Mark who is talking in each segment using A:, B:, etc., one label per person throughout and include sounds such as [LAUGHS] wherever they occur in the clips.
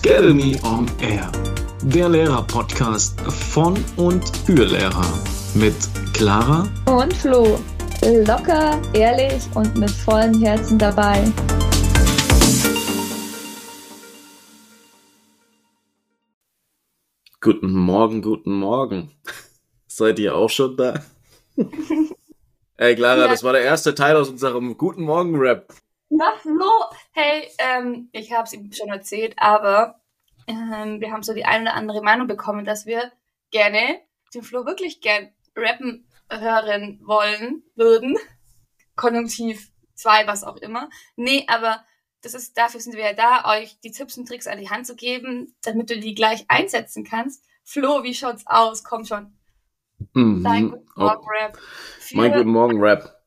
A: Academy on Air, der Lehrer-Podcast von und für Lehrer mit Clara
B: und Flo. Locker, ehrlich und mit vollem Herzen dabei.
C: Guten Morgen, guten Morgen. [LAUGHS] Seid ihr auch schon da? [LAUGHS] Ey, Clara, ja. das war der erste Teil aus unserem Guten Morgen-Rap.
D: Na, Flo, hey, ähm, ich habe es ihm schon erzählt, aber ähm, wir haben so die eine oder andere Meinung bekommen, dass wir gerne den Flo wirklich gern rappen hören wollen würden. Konjunktiv 2, was auch immer. Nee, aber das ist, dafür sind wir ja da, euch die Tipps und Tricks an die Hand zu geben, damit du die gleich einsetzen kannst. Flo, wie schaut's aus? Komm schon.
C: Mhm. Dein Guten Morgen Rap. Mein Guten Morgen Rap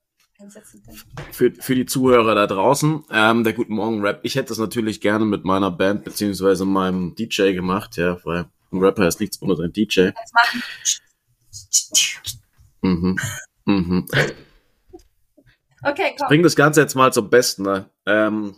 C: für, für die Zuhörer da draußen, ähm, der Guten Morgen Rap. Ich hätte das natürlich gerne mit meiner Band beziehungsweise meinem DJ gemacht, ja, weil ein Rapper ist nichts ohne sein DJ. Mhm. Mhm. Okay, komm. Ich bring das Ganze jetzt mal zum Besten. Ne? Ähm,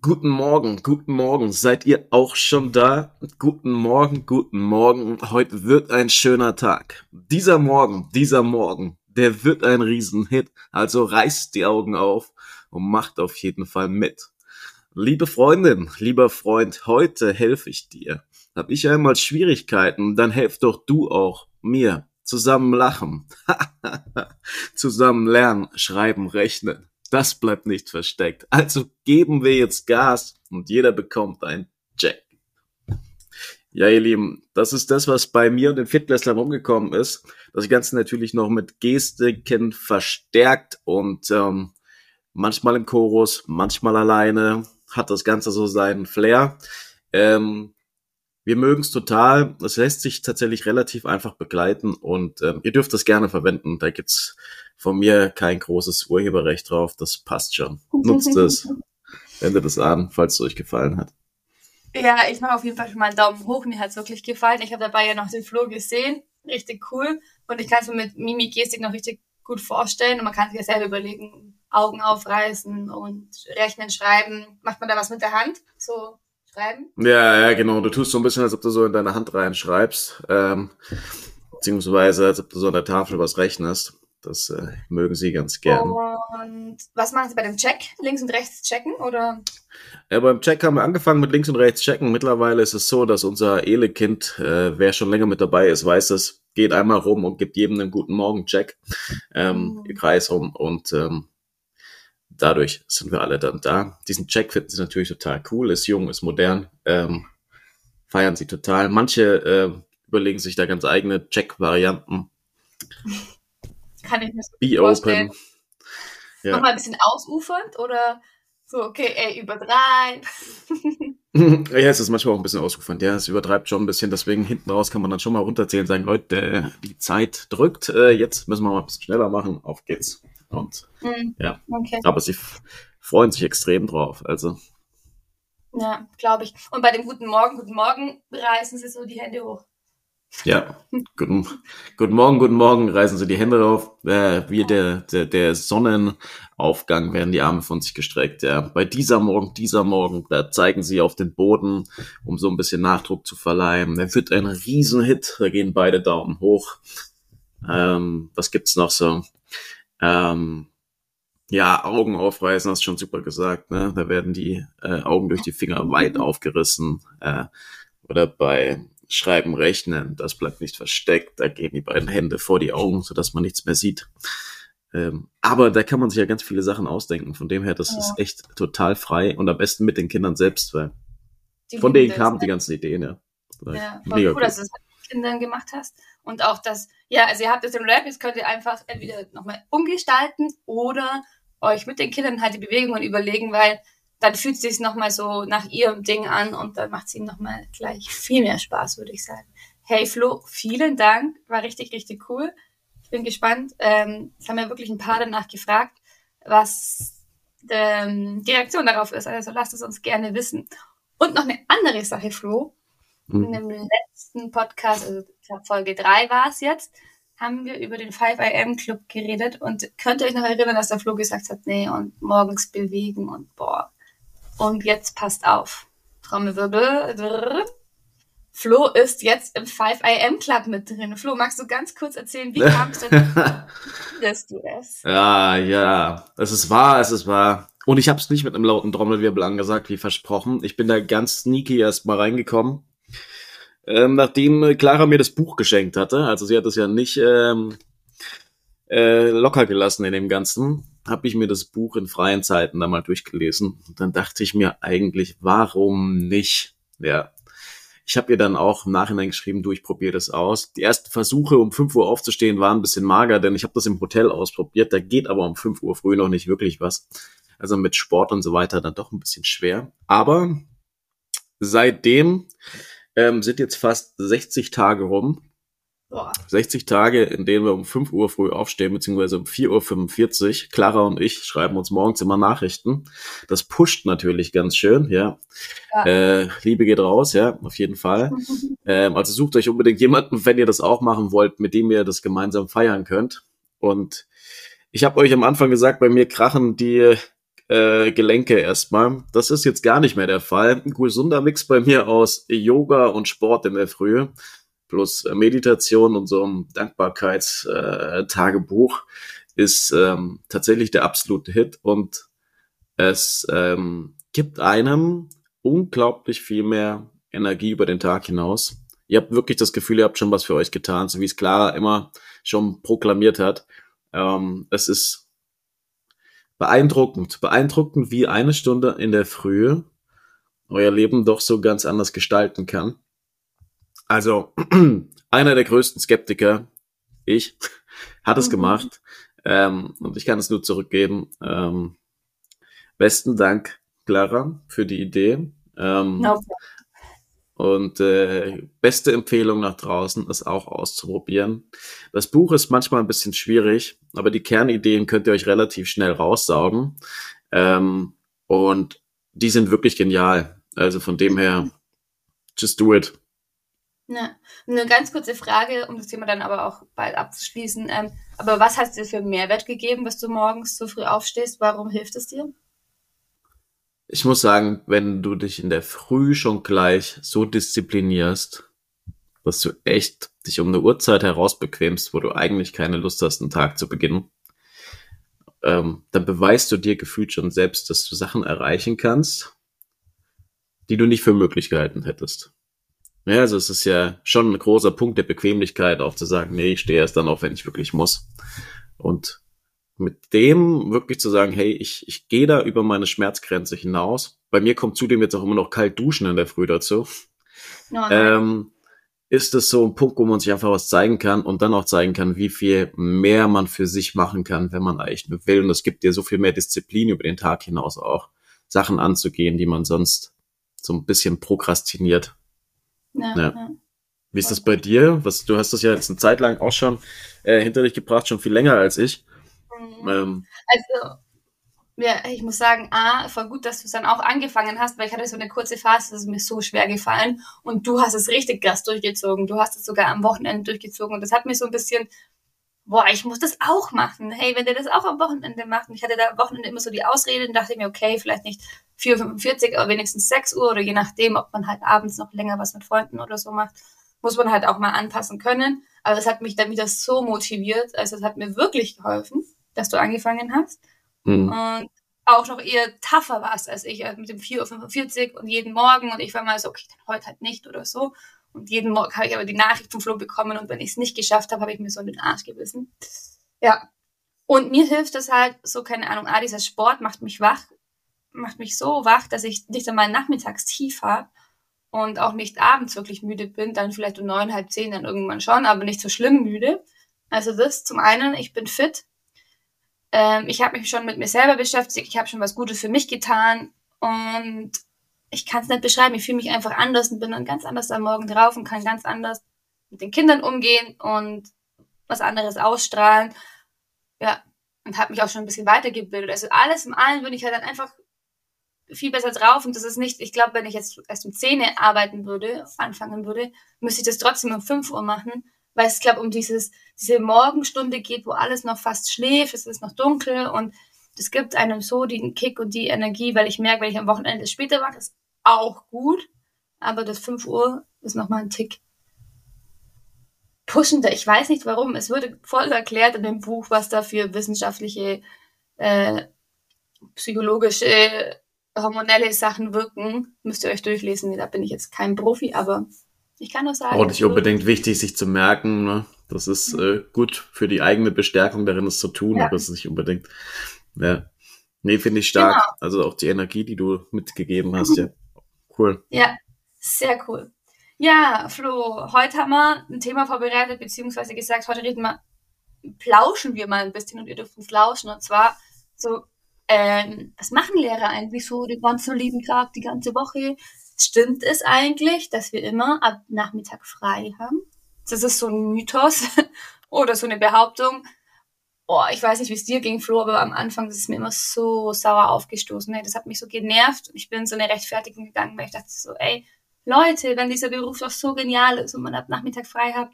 C: guten Morgen, guten Morgen. Seid ihr auch schon da? Guten Morgen, guten Morgen. Heute wird ein schöner Tag. Dieser Morgen, dieser Morgen der wird ein Riesenhit. Also reißt die Augen auf und macht auf jeden Fall mit. Liebe Freundin, lieber Freund, heute helfe ich dir. Hab ich einmal Schwierigkeiten, dann helf doch du auch mir. Zusammen lachen, [LAUGHS] zusammen lernen, schreiben, rechnen. Das bleibt nicht versteckt. Also geben wir jetzt Gas und jeder bekommt ein Jack. Ja, ihr Lieben, das ist das, was bei mir und den Fitnesslern rumgekommen ist. Das Ganze natürlich noch mit Gestiken verstärkt und ähm, manchmal im Chorus, manchmal alleine. Hat das Ganze so seinen Flair. Ähm, wir mögen es total. Es lässt sich tatsächlich relativ einfach begleiten und ähm, ihr dürft das gerne verwenden. Da gibt's von mir kein großes Urheberrecht drauf. Das passt schon. Nutzt es. [LAUGHS] Wendet es an, falls es euch gefallen hat.
D: Ja, ich mache auf jeden Fall schon mal einen Daumen hoch. Mir hat's wirklich gefallen. Ich habe dabei ja noch den Flo gesehen. Richtig cool. Und ich kann es mir mit Mimik-Gestik noch richtig gut vorstellen. Und man kann sich ja selber überlegen, Augen aufreißen und rechnen, schreiben. Macht man da was mit der Hand? So schreiben?
C: Ja, ja, genau. Du tust so ein bisschen, als ob du so in deine Hand reinschreibst. Ähm, beziehungsweise als ob du so an der Tafel was rechnest. Das äh, mögen sie ganz gern.
D: Und was machen sie bei dem Check? Links und rechts checken oder?
C: Ja, beim Check haben wir angefangen mit links und rechts checken. Mittlerweile ist es so, dass unser Ele-Kind, äh, wer schon länger mit dabei ist, weiß es, geht einmal rum und gibt jedem einen guten Morgen-Check ähm, mhm. im Kreis rum und ähm, dadurch sind wir alle dann da. Diesen Check finden sie natürlich total cool, ist jung, ist modern, ähm, feiern sie total. Manche äh, überlegen sich da ganz eigene Check-Varianten.
D: Kann ich mir so Be vorstellen. Open. Ja. Nochmal ein bisschen ausufernd oder so, okay, ey, übertreibt. [LAUGHS]
C: ja, es ist manchmal auch ein bisschen ausufernd. Ja, es übertreibt schon ein bisschen. Deswegen hinten raus kann man dann schon mal runterzählen sagen, Leute, die Zeit drückt. Äh, jetzt müssen wir mal ein bisschen schneller machen. Auf geht's. Und mm, ja, okay. aber sie freuen sich extrem drauf. Also.
D: Ja, glaube ich. Und bei dem Guten Morgen, Guten Morgen reißen sie so die Hände hoch.
C: Ja, guten, guten Morgen, guten Morgen, reißen Sie die Hände auf. Äh, wie der, der, der Sonnenaufgang werden die Arme von sich gestreckt. Ja. Bei dieser Morgen, dieser Morgen, da zeigen Sie auf den Boden, um so ein bisschen Nachdruck zu verleihen. Der wird ein Riesenhit, da gehen beide Daumen hoch. Ähm, was gibt's noch so? Ähm, ja, Augen aufreißen, hast du schon super gesagt. Ne? Da werden die äh, Augen durch die Finger weit aufgerissen. Äh, oder bei Schreiben, Rechnen, das bleibt nicht versteckt, da gehen die beiden Hände vor die Augen, sodass man nichts mehr sieht. Ähm, aber da kann man sich ja ganz viele Sachen ausdenken. Von dem her, das ja. ist echt total frei und am besten mit den Kindern selbst, weil die von denen kamen die ganzen Ideen, ja.
D: Ja, Mega cool, cool, dass du das mit Kindern gemacht hast. Und auch das, ja, also ihr habt jetzt im Rap, jetzt könnt ihr einfach entweder nochmal umgestalten oder euch mit den Kindern halt die Bewegungen überlegen, weil dann fühlt es sich nochmal so nach ihrem Ding an und dann macht es ihm nochmal gleich viel mehr Spaß, würde ich sagen. Hey Flo, vielen Dank, war richtig, richtig cool. Ich bin gespannt. Ähm, es haben ja wirklich ein paar danach gefragt, was ähm, die Reaktion darauf ist. Also lasst es uns gerne wissen. Und noch eine andere Sache, Flo. Mhm. In dem letzten Podcast, also Folge 3 war es jetzt, haben wir über den 5am Club geredet und könnt ihr euch noch erinnern, dass der Flo gesagt hat, nee, und morgens bewegen und boah, und jetzt passt auf. Trommelwirbel. Flo ist jetzt im 5 AM Club mit drin. Flo, magst du ganz kurz erzählen, wie kamst du [LAUGHS] dass du es?
C: Ja, ja, es ist wahr, es ist wahr. Und ich habe es nicht mit einem lauten Trommelwirbel angesagt, wie versprochen. Ich bin da ganz sneaky erst mal reingekommen, ähm, nachdem Clara mir das Buch geschenkt hatte. Also sie hat es ja nicht ähm, äh, locker gelassen in dem Ganzen. Habe ich mir das Buch in freien Zeiten da mal durchgelesen. Und dann dachte ich mir eigentlich, warum nicht? Ja, ich habe ihr dann auch im Nachhinein geschrieben, du, ich probiere das aus. Die ersten Versuche, um 5 Uhr aufzustehen, waren ein bisschen mager, denn ich habe das im Hotel ausprobiert. Da geht aber um 5 Uhr früh noch nicht wirklich was. Also mit Sport und so weiter dann doch ein bisschen schwer. Aber seitdem ähm, sind jetzt fast 60 Tage rum. Boah. 60 Tage, in denen wir um 5 Uhr früh aufstehen, beziehungsweise um 4.45 Uhr. Clara und ich schreiben uns morgens immer Nachrichten. Das pusht natürlich ganz schön, ja. ja. Äh, Liebe geht raus, ja, auf jeden Fall. [LAUGHS] ähm, also sucht euch unbedingt jemanden, wenn ihr das auch machen wollt, mit dem ihr das gemeinsam feiern könnt. Und ich habe euch am Anfang gesagt, bei mir krachen die äh, Gelenke erstmal. Das ist jetzt gar nicht mehr der Fall. Ein gesunder Mix bei mir aus Yoga und Sport in der Früh plus äh, Meditation und so ein Dankbarkeitstagebuch äh, ist ähm, tatsächlich der absolute Hit und es ähm, gibt einem unglaublich viel mehr Energie über den Tag hinaus. Ihr habt wirklich das Gefühl, ihr habt schon was für euch getan, so wie es Clara immer schon proklamiert hat. Ähm, es ist beeindruckend, beeindruckend, wie eine Stunde in der Früh euer Leben doch so ganz anders gestalten kann. Also, [CLEARS THROAT] einer der größten Skeptiker, ich, [LAUGHS] hat es mhm. gemacht. Ähm, und ich kann es nur zurückgeben. Ähm, besten Dank, Clara, für die Idee. Ähm, no. Und äh, beste Empfehlung nach draußen, es auch auszuprobieren. Das Buch ist manchmal ein bisschen schwierig, aber die Kernideen könnt ihr euch relativ schnell raussaugen. Ähm, und die sind wirklich genial. Also von dem her, just do it.
D: Ja. Eine ganz kurze Frage, um das Thema dann aber auch bald abzuschließen. Ähm, aber was hat es dir für einen Mehrwert gegeben, dass du morgens so früh aufstehst? Warum hilft es dir?
C: Ich muss sagen, wenn du dich in der Früh schon gleich so disziplinierst, dass du echt dich um eine Uhrzeit herausbequemst, wo du eigentlich keine Lust hast, einen Tag zu beginnen, ähm, dann beweist du dir gefühlt schon selbst, dass du Sachen erreichen kannst, die du nicht für möglich gehalten hättest. Ja, also es ist ja schon ein großer Punkt der Bequemlichkeit, auch zu sagen, nee, ich stehe erst dann auf, wenn ich wirklich muss. Und mit dem wirklich zu sagen, hey, ich, ich gehe da über meine Schmerzgrenze hinaus. Bei mir kommt zudem jetzt auch immer noch kalt duschen in der Früh dazu. Oh ähm, ist es so ein Punkt, wo man sich einfach was zeigen kann und dann auch zeigen kann, wie viel mehr man für sich machen kann, wenn man eigentlich will. Und es gibt dir so viel mehr Disziplin über den Tag hinaus auch, Sachen anzugehen, die man sonst so ein bisschen prokrastiniert. Ja, ja. Wie ist das bei dir? Was, du hast das ja jetzt eine Zeit lang auch schon äh, hinter dich gebracht, schon viel länger als ich.
D: Mhm. Ähm, also, ja, ich muss sagen, A, voll gut, dass du es dann auch angefangen hast, weil ich hatte so eine kurze Phase, das ist mir so schwer gefallen und du hast es richtig krass durchgezogen. Du hast es sogar am Wochenende durchgezogen und das hat mir so ein bisschen, boah, ich muss das auch machen. Hey, wenn der das auch am Wochenende macht, und ich hatte da am Wochenende immer so die Ausrede, dann dachte ich mir, okay, vielleicht nicht 4.45 Uhr, aber wenigstens 6 Uhr oder je nachdem, ob man halt abends noch länger was mit Freunden oder so macht, muss man halt auch mal anpassen können. Aber es hat mich dann wieder so motiviert, also es hat mir wirklich geholfen, dass du angefangen hast. Mhm. Und auch noch eher tougher warst als ich also mit dem 4.45 Uhr und jeden Morgen und ich war mal so, okay, dann heute halt nicht oder so. Und jeden Morgen habe ich aber die Nachricht vom Flo bekommen und wenn ich es nicht geschafft habe, habe ich mir so in den Arsch gebissen. Ja. Und mir hilft das halt, so keine Ahnung, ah, dieser Sport macht mich wach macht mich so wach, dass ich nicht einmal nachmittags tief habe und auch nicht abends wirklich müde bin, dann vielleicht um neun, halb zehn dann irgendwann schon, aber nicht so schlimm müde. Also das zum einen, ich bin fit. Ähm, ich habe mich schon mit mir selber beschäftigt, ich habe schon was Gutes für mich getan und ich kann es nicht beschreiben, ich fühle mich einfach anders und bin dann ganz anders am Morgen drauf und kann ganz anders mit den Kindern umgehen und was anderes ausstrahlen. Ja, und habe mich auch schon ein bisschen weitergebildet. Also alles im Allen würde ich halt dann einfach viel besser drauf und das ist nicht, ich glaube, wenn ich jetzt erst um 10 Uhr arbeiten würde, anfangen würde, müsste ich das trotzdem um 5 Uhr machen, weil es, glaube um dieses, diese Morgenstunde geht, wo alles noch fast schläft, es ist noch dunkel und das gibt einem so den Kick und die Energie, weil ich merke, wenn ich am Wochenende später mache, ist auch gut, aber das 5 Uhr ist nochmal ein Tick pushender. Ich weiß nicht warum. Es wurde voll erklärt in dem Buch, was da für wissenschaftliche, äh, psychologische, hormonelle Sachen wirken. Müsst ihr euch durchlesen. Da bin ich jetzt kein Profi, aber ich kann nur sagen.
C: Auch nicht unbedingt wichtig, sich zu merken. Ne? Das ist äh, gut für die eigene Bestärkung darin, es zu tun, ja. aber es ist nicht unbedingt. Ja. Nee, finde ich stark. Genau. Also auch die Energie, die du mitgegeben hast, ja. Cool.
D: Ja, sehr cool. Ja, Flo, heute haben wir ein Thema vorbereitet, beziehungsweise gesagt, heute reden wir, plauschen wir mal ein bisschen und ihr dürft uns lauschen. Und zwar so, ähm, was machen Lehrer eigentlich so den ganzen lieben Tag, die ganze Woche? Stimmt es eigentlich, dass wir immer ab Nachmittag frei haben? Das ist so ein Mythos [LAUGHS] oder so eine Behauptung. Oh, ich weiß nicht, wie es dir ging, Flo, aber am Anfang ist es mir immer so sauer aufgestoßen. Hey, das hat mich so genervt. Ich bin in so eine Rechtfertigung gegangen, weil ich dachte so, ey, Leute, wenn dieser Beruf doch so genial ist und man ab Nachmittag frei hat,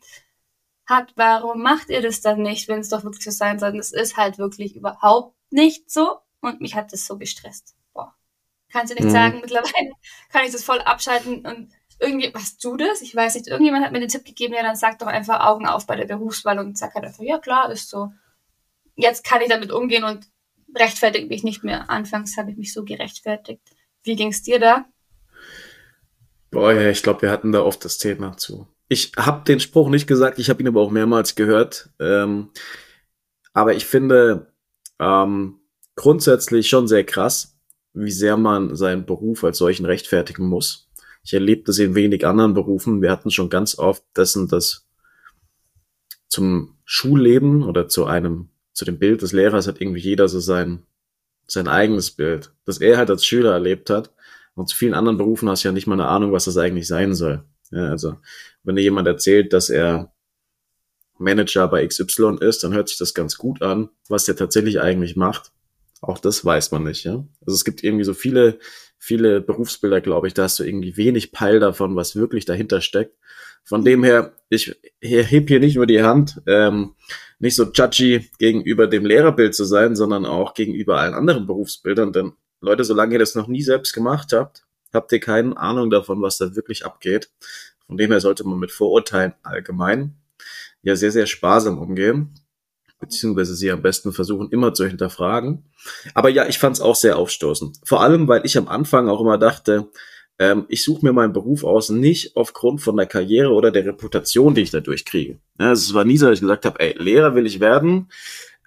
D: hat, warum macht ihr das dann nicht, wenn es doch wirklich so sein soll? Es ist halt wirklich überhaupt nicht so und mich hat das so gestresst. Boah. Kannst du nicht mhm. sagen, mittlerweile [LAUGHS] kann ich das voll abschalten und irgendwie, was du das? Ich weiß nicht, irgendjemand hat mir den Tipp gegeben, ja, dann sag doch einfach Augen auf bei der Berufswahl und sag halt einfach, ja klar, ist so. Jetzt kann ich damit umgehen und rechtfertige mich nicht mehr. Anfangs habe ich mich so gerechtfertigt. Wie ging's dir da?
C: Boah, ja, ich glaube, wir hatten da oft das Thema zu. Ich habe den Spruch nicht gesagt, ich habe ihn aber auch mehrmals gehört. Ähm, aber ich finde ähm, grundsätzlich schon sehr krass, wie sehr man seinen Beruf als solchen rechtfertigen muss. Ich erlebe das in wenig anderen Berufen. Wir hatten schon ganz oft dessen, dass zum Schulleben oder zu einem, zu dem Bild des Lehrers hat irgendwie jeder so sein, sein eigenes Bild, das er halt als Schüler erlebt hat. Und zu vielen anderen Berufen hast du ja nicht mal eine Ahnung, was das eigentlich sein soll. Ja, also, wenn dir jemand erzählt, dass er Manager bei XY ist, dann hört sich das ganz gut an, was der tatsächlich eigentlich macht. Auch das weiß man nicht, ja. Also es gibt irgendwie so viele viele Berufsbilder, glaube ich, da hast du irgendwie wenig Peil davon, was wirklich dahinter steckt. Von dem her, ich heb hier nicht nur die Hand, ähm, nicht so judgy gegenüber dem Lehrerbild zu sein, sondern auch gegenüber allen anderen Berufsbildern. Denn Leute, solange ihr das noch nie selbst gemacht habt, habt ihr keine Ahnung davon, was da wirklich abgeht. Von dem her sollte man mit Vorurteilen allgemein ja sehr, sehr sparsam umgehen beziehungsweise sie am besten versuchen, immer zu hinterfragen. Aber ja, ich fand es auch sehr aufstoßend. Vor allem, weil ich am Anfang auch immer dachte, ähm, ich suche mir meinen Beruf aus, nicht aufgrund von der Karriere oder der Reputation, die ich dadurch kriege. Ja, es war nie so, dass ich gesagt habe, ey, Lehrer will ich werden,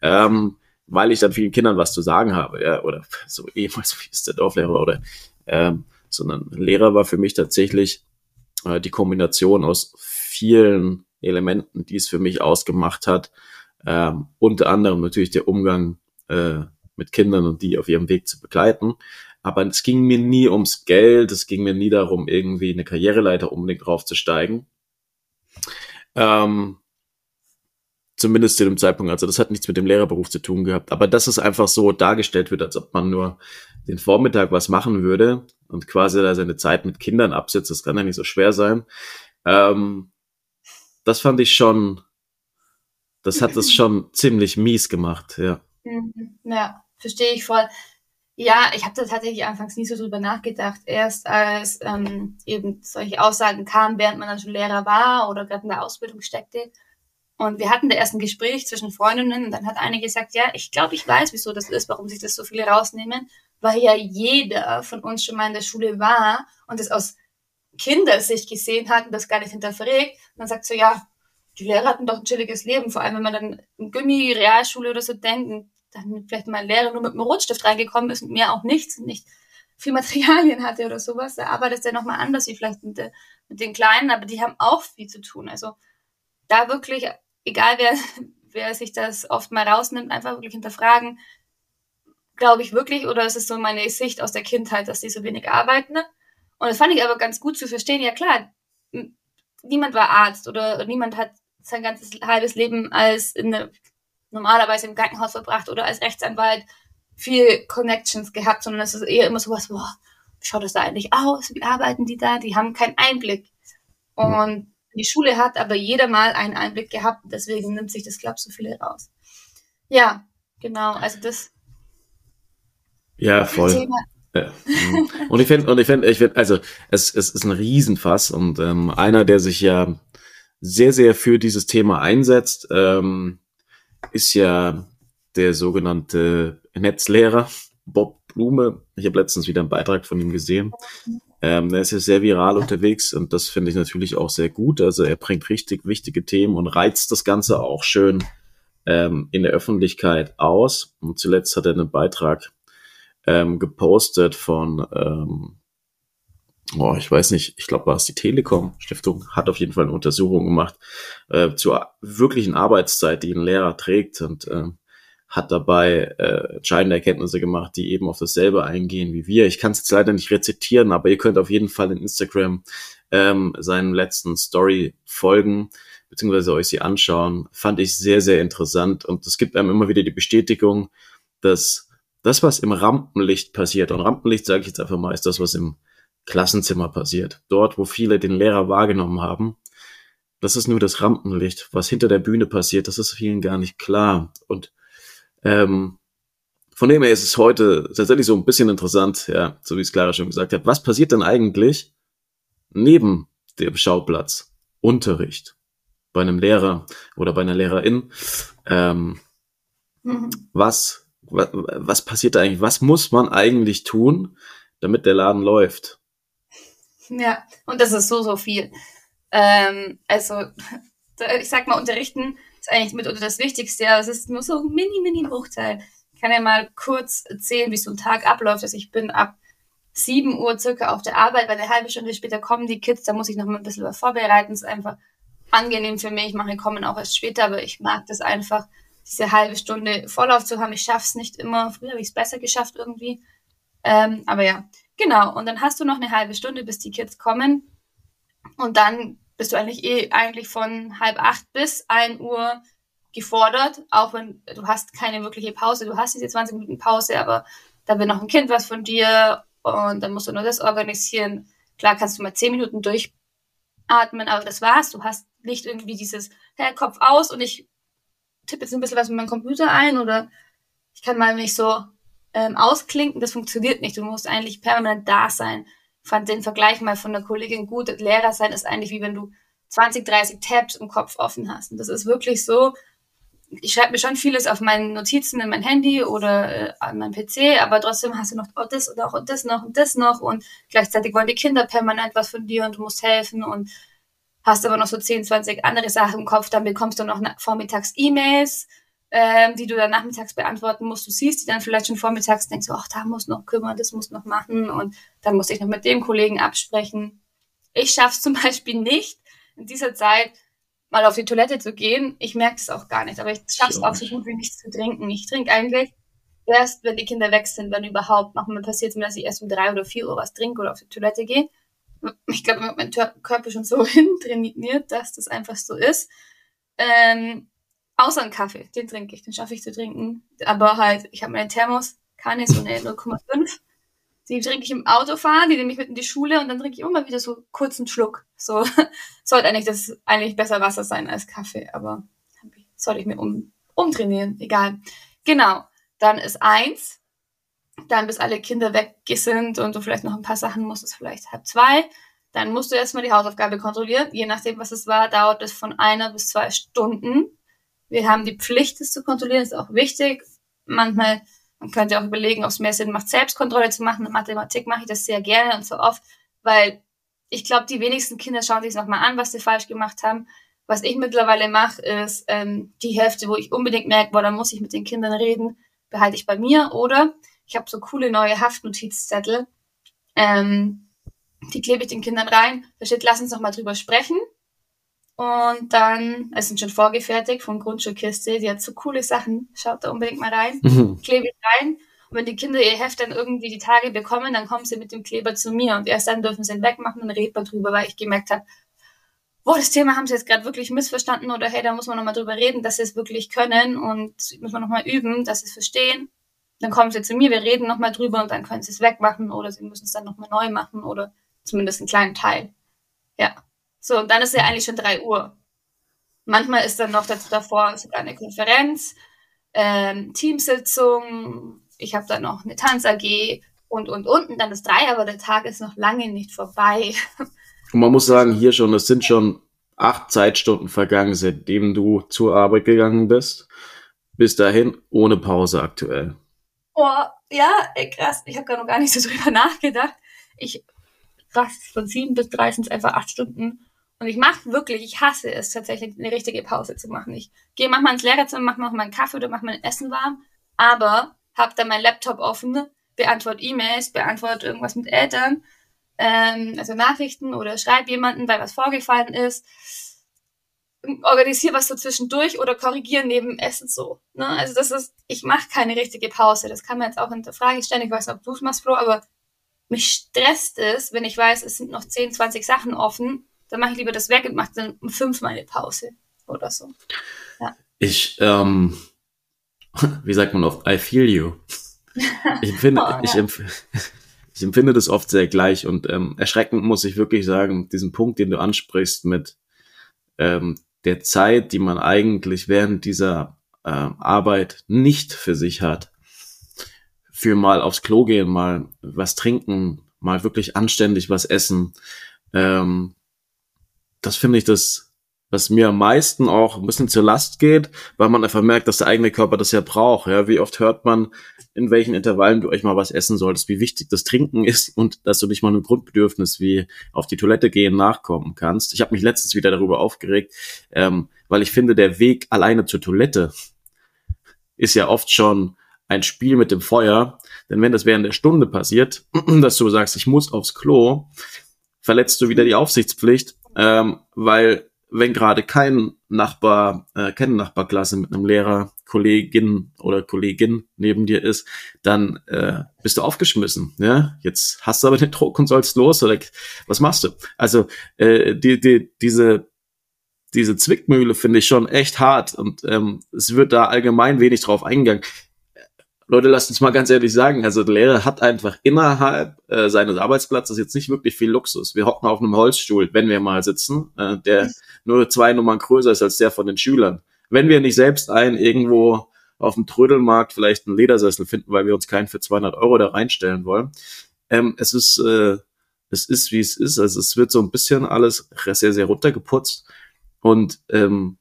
C: ähm, weil ich dann vielen Kindern was zu sagen habe, ja, oder [LAUGHS] so ehemals wie ist der Dorflehrer oder ähm, sondern Lehrer war für mich tatsächlich äh, die Kombination aus vielen Elementen, die es für mich ausgemacht hat, ähm, unter anderem natürlich der Umgang äh, mit Kindern und die auf ihrem Weg zu begleiten. Aber es ging mir nie ums Geld, es ging mir nie darum, irgendwie eine Karriereleiter unbedingt draufzusteigen. Ähm, zumindest zu dem Zeitpunkt. Also das hat nichts mit dem Lehrerberuf zu tun gehabt. Aber dass es einfach so dargestellt wird, als ob man nur den Vormittag was machen würde und quasi da seine Zeit mit Kindern absetzt, das kann ja nicht so schwer sein. Ähm, das fand ich schon das hat es schon [LAUGHS] ziemlich mies gemacht, ja.
D: Mhm. Ja, verstehe ich voll. Ja, ich habe da tatsächlich anfangs nie so drüber nachgedacht. Erst als ähm, eben solche Aussagen kamen, während man dann schon Lehrer war oder gerade in der Ausbildung steckte. Und wir hatten da erst ein Gespräch zwischen Freundinnen und dann hat eine gesagt, ja, ich glaube, ich weiß, wieso das ist, warum sich das so viele rausnehmen, weil ja jeder von uns schon mal in der Schule war und es aus Kindersicht gesehen hat und das gar nicht hinterfragt. Dann sagt so, ja, die Lehrer hatten doch ein chilliges Leben, vor allem wenn man dann in Gummi, Realschule oder so denkt, dann vielleicht mal ein Lehrer nur mit einem Rotstift reingekommen ist und mehr auch nichts und nicht viel Materialien hatte oder sowas, da arbeitet er nochmal anders wie vielleicht mit, mit, den Kleinen, aber die haben auch viel zu tun. Also da wirklich, egal wer, [LAUGHS] wer sich das oft mal rausnimmt, einfach wirklich hinterfragen, glaube ich wirklich, oder ist es so meine Sicht aus der Kindheit, dass die so wenig arbeiten? Und das fand ich aber ganz gut zu verstehen. Ja klar, niemand war Arzt oder niemand hat sein ganzes halbes Leben als in eine, normalerweise im Krankenhaus verbracht oder als Rechtsanwalt viel Connections gehabt, sondern es ist eher immer sowas, boah, wie schaut das da eigentlich aus? Wie arbeiten die da? Die haben keinen Einblick. Und die Schule hat aber jeder mal einen Einblick gehabt, deswegen nimmt sich das, glaube ich, so viele raus. Ja, genau, also das
C: ja, voll. Ja. Und ich finde, und ich finde, ich finde, also es, es ist ein Riesenfass und ähm, einer, der sich ja sehr, sehr für dieses Thema einsetzt, ähm, ist ja der sogenannte Netzlehrer Bob Blume. Ich habe letztens wieder einen Beitrag von ihm gesehen. Ähm, er ist ja sehr viral unterwegs und das finde ich natürlich auch sehr gut. Also er bringt richtig wichtige Themen und reizt das Ganze auch schön ähm, in der Öffentlichkeit aus. Und zuletzt hat er einen Beitrag ähm, gepostet von, ähm, oh, ich weiß nicht, ich glaube, war es die Telekom Stiftung, hat auf jeden Fall eine Untersuchung gemacht äh, zur wirklichen Arbeitszeit, die ein Lehrer trägt und ähm, hat dabei äh, entscheidende Erkenntnisse gemacht, die eben auf dasselbe eingehen wie wir. Ich kann es jetzt leider nicht rezitieren, aber ihr könnt auf jeden Fall in Instagram ähm, seinen letzten Story folgen beziehungsweise euch sie anschauen, fand ich sehr, sehr interessant. Und es gibt einem immer wieder die Bestätigung, dass das, was im Rampenlicht passiert, und Rampenlicht sage ich jetzt einfach mal, ist das, was im Klassenzimmer passiert. Dort, wo viele den Lehrer wahrgenommen haben, das ist nur das Rampenlicht. Was hinter der Bühne passiert, das ist vielen gar nicht klar. Und ähm, von dem her ist es heute tatsächlich so ein bisschen interessant, ja, so wie es Clara schon gesagt hat. Was passiert denn eigentlich neben dem Schauplatz? Unterricht bei einem Lehrer oder bei einer Lehrerin. Ähm, mhm. was, was, was passiert da eigentlich? Was muss man eigentlich tun, damit der Laden läuft?
D: Ja, und das ist so, so viel. Ähm, also, [LAUGHS] ich sag mal, unterrichten ist eigentlich mitunter das Wichtigste, aber es ist nur so ein mini, mini Bruchteil. Ich kann ja mal kurz erzählen, wie so ein Tag abläuft. Also ich bin ab 7 Uhr circa auf der Arbeit, weil eine halbe Stunde später kommen die Kids, da muss ich noch mal ein bisschen was vorbereiten. Ist einfach angenehm für mich. Manche kommen auch erst später, aber ich mag das einfach, diese halbe Stunde Vorlauf zu haben. Ich schaffe es nicht immer. Früher habe ich es besser geschafft irgendwie. Ähm, aber ja, genau. Und dann hast du noch eine halbe Stunde, bis die Kids kommen. Und dann bist du eigentlich eh eigentlich von halb acht bis ein Uhr gefordert, auch wenn du hast keine wirkliche Pause. Du hast diese 20 Minuten Pause, aber da will noch ein Kind was von dir und dann musst du nur das organisieren. Klar kannst du mal zehn Minuten durchatmen, aber das war's. Du hast nicht irgendwie dieses, hey, Kopf aus und ich tippe jetzt ein bisschen was mit meinem Computer ein oder ich kann mal mich so ähm, ausklinken, das funktioniert nicht. Du musst eigentlich permanent da sein. Ich fand den Vergleich mal von der Kollegin gut. Lehrer sein ist eigentlich wie wenn du 20, 30 Tabs im Kopf offen hast. Und das ist wirklich so. Ich schreibe mir schon vieles auf meinen Notizen in mein Handy oder äh, an meinem PC, aber trotzdem hast du noch oh, das und auch und das noch und das noch und gleichzeitig wollen die Kinder permanent was von dir und du musst helfen und hast aber noch so 10, 20 andere Sachen im Kopf, dann bekommst du noch vormittags E-Mails, ähm, die du dann nachmittags beantworten musst. Du siehst die dann vielleicht schon vormittags, denkst du, ach, da muss noch kümmern, das muss noch machen und dann muss ich noch mit dem Kollegen absprechen. Ich schaff's zum [LAUGHS] Beispiel nicht, in dieser Zeit mal auf die Toilette zu gehen. Ich merke es auch gar nicht, aber ich schaff's auch so gut wie nichts zu trinken. Ich trinke eigentlich erst, wenn die Kinder weg sind, wenn überhaupt. Manchmal passiert es mir, dass ich erst um drei oder vier Uhr was trinke oder auf die Toilette gehe ich glaube, mein Körper schon so [LAUGHS] hintrainiert, dass das einfach so ist. Ähm, außer einen Kaffee, den trinke ich, den schaffe ich zu trinken. Aber halt, ich habe meine Thermos, Thermoskanne, so eine 0,5. Die trinke ich im Autofahren, die nehme ich mit in die Schule und dann trinke ich immer wieder so kurz einen Schluck. So [LAUGHS] sollte eigentlich das eigentlich besser Wasser sein als Kaffee, aber sollte ich mir um, umtrainieren, egal. Genau. Dann ist eins, dann bis alle Kinder weg sind und du vielleicht noch ein paar Sachen musst, es vielleicht halb zwei. Dann musst du erstmal die Hausaufgabe kontrollieren. Je nachdem, was es war, dauert es von einer bis zwei Stunden. Wir haben die Pflicht, es zu kontrollieren, ist auch wichtig. Manchmal, man könnte auch überlegen, ob es mehr Sinn macht, Selbstkontrolle zu machen. In Mathematik mache ich das sehr gerne und so oft, weil ich glaube, die wenigsten Kinder schauen sich nochmal an, was sie falsch gemacht haben. Was ich mittlerweile mache, ist ähm, die Hälfte, wo ich unbedingt merke, boah, da muss ich mit den Kindern reden, behalte ich bei mir. Oder ich habe so coole neue Haftnotizzettel. Ähm, die klebe ich den Kindern rein. Da steht, lass uns noch mal drüber sprechen. Und dann, es sind schon vorgefertigt von Grundschulkiste, die hat so coole Sachen. Schaut da unbedingt mal rein. Mhm. Klebe ich rein. Und wenn die Kinder ihr Heft dann irgendwie die Tage bekommen, dann kommen sie mit dem Kleber zu mir und erst dann dürfen sie ihn wegmachen und reden wir drüber, weil ich gemerkt habe, boah, das Thema haben sie jetzt gerade wirklich missverstanden oder hey, da muss man nochmal drüber reden, dass sie es wirklich können und muss man nochmal üben, dass sie es verstehen dann kommen sie zu mir, wir reden nochmal drüber und dann können sie es wegmachen oder sie müssen es dann nochmal neu machen oder zumindest einen kleinen Teil. Ja. So, und dann ist ja eigentlich schon drei Uhr. Manchmal ist dann noch davor sogar eine Konferenz, ähm, Teamsitzung, ich habe dann noch eine Tanz-AG und, und, und, und dann ist drei, aber der Tag ist noch lange nicht vorbei.
C: Und man muss sagen, hier schon, es sind schon acht Zeitstunden vergangen, seitdem du zur Arbeit gegangen bist. Bis dahin ohne Pause aktuell.
D: Oh, ja, ey, krass. Ich habe gar noch gar nicht so drüber [LAUGHS] nachgedacht. Ich krass, von sieben bis drei sind es einfach acht Stunden. Und ich mache wirklich, ich hasse es tatsächlich, eine richtige Pause zu machen. Ich gehe manchmal ins Lehrerzimmer, mache noch meinen Kaffee oder mache mein Essen warm, aber habe dann meinen Laptop offen, beantworte E-Mails, beantworte irgendwas mit Eltern, ähm, also Nachrichten oder schreibe jemanden, weil was vorgefallen ist, organisiere was so zwischendurch oder korrigiere neben Essen so. Ne? Also das ist, ich mache keine richtige Pause. Das kann man jetzt auch in der Frage stellen. Ich weiß nicht, ob du es machst, Bro, aber mich stresst es, wenn ich weiß, es sind noch 10, 20 Sachen offen dann mache ich lieber das weg und mache dann um fünf meine Pause oder so. Ja.
C: Ich, ähm, [LAUGHS] wie sagt man oft, I feel you. Ich empfinde, [LAUGHS] oh, ja. ich, empf [LAUGHS] ich empfinde das oft sehr gleich und ähm, erschreckend muss ich wirklich sagen, diesen Punkt, den du ansprichst mit ähm, der Zeit, die man eigentlich während dieser äh, Arbeit nicht für sich hat, für mal aufs Klo gehen, mal was trinken, mal wirklich anständig was essen, ähm, das finde ich das, was mir am meisten auch ein bisschen zur Last geht, weil man einfach merkt, dass der eigene Körper das ja braucht. Ja, wie oft hört man, in welchen Intervallen du euch mal was essen solltest, wie wichtig das Trinken [LAUGHS] ist und dass du dich mal einem Grundbedürfnis wie auf die Toilette gehen nachkommen kannst. Ich habe mich letztens wieder darüber aufgeregt, ähm, weil ich finde, der Weg alleine zur Toilette ist ja oft schon ein Spiel mit dem Feuer. Denn wenn das während der Stunde passiert, [CLEARS THROAT] dass du sagst, ich muss aufs Klo, verletzt du wieder die Aufsichtspflicht ähm, weil wenn gerade kein Nachbar, äh, keine Nachbarklasse mit einem Lehrer, Kollegin oder Kollegin neben dir ist, dann äh, bist du aufgeschmissen. Ja? Jetzt hast du aber den Druck und sollst los oder was machst du? Also äh, die, die, diese diese Zwickmühle finde ich schon echt hart und ähm, es wird da allgemein wenig drauf eingegangen. Leute, lasst uns mal ganz ehrlich sagen, also der Lehrer hat einfach innerhalb äh, seines Arbeitsplatzes jetzt nicht wirklich viel Luxus. Wir hocken auf einem Holzstuhl, wenn wir mal sitzen, äh, der nur zwei Nummern größer ist als der von den Schülern. Wenn wir nicht selbst einen irgendwo auf dem Trödelmarkt vielleicht einen Ledersessel finden, weil wir uns keinen für 200 Euro da reinstellen wollen. Ähm, es ist, äh, es ist wie es ist. Also es wird so ein bisschen alles sehr, sehr runtergeputzt und ähm,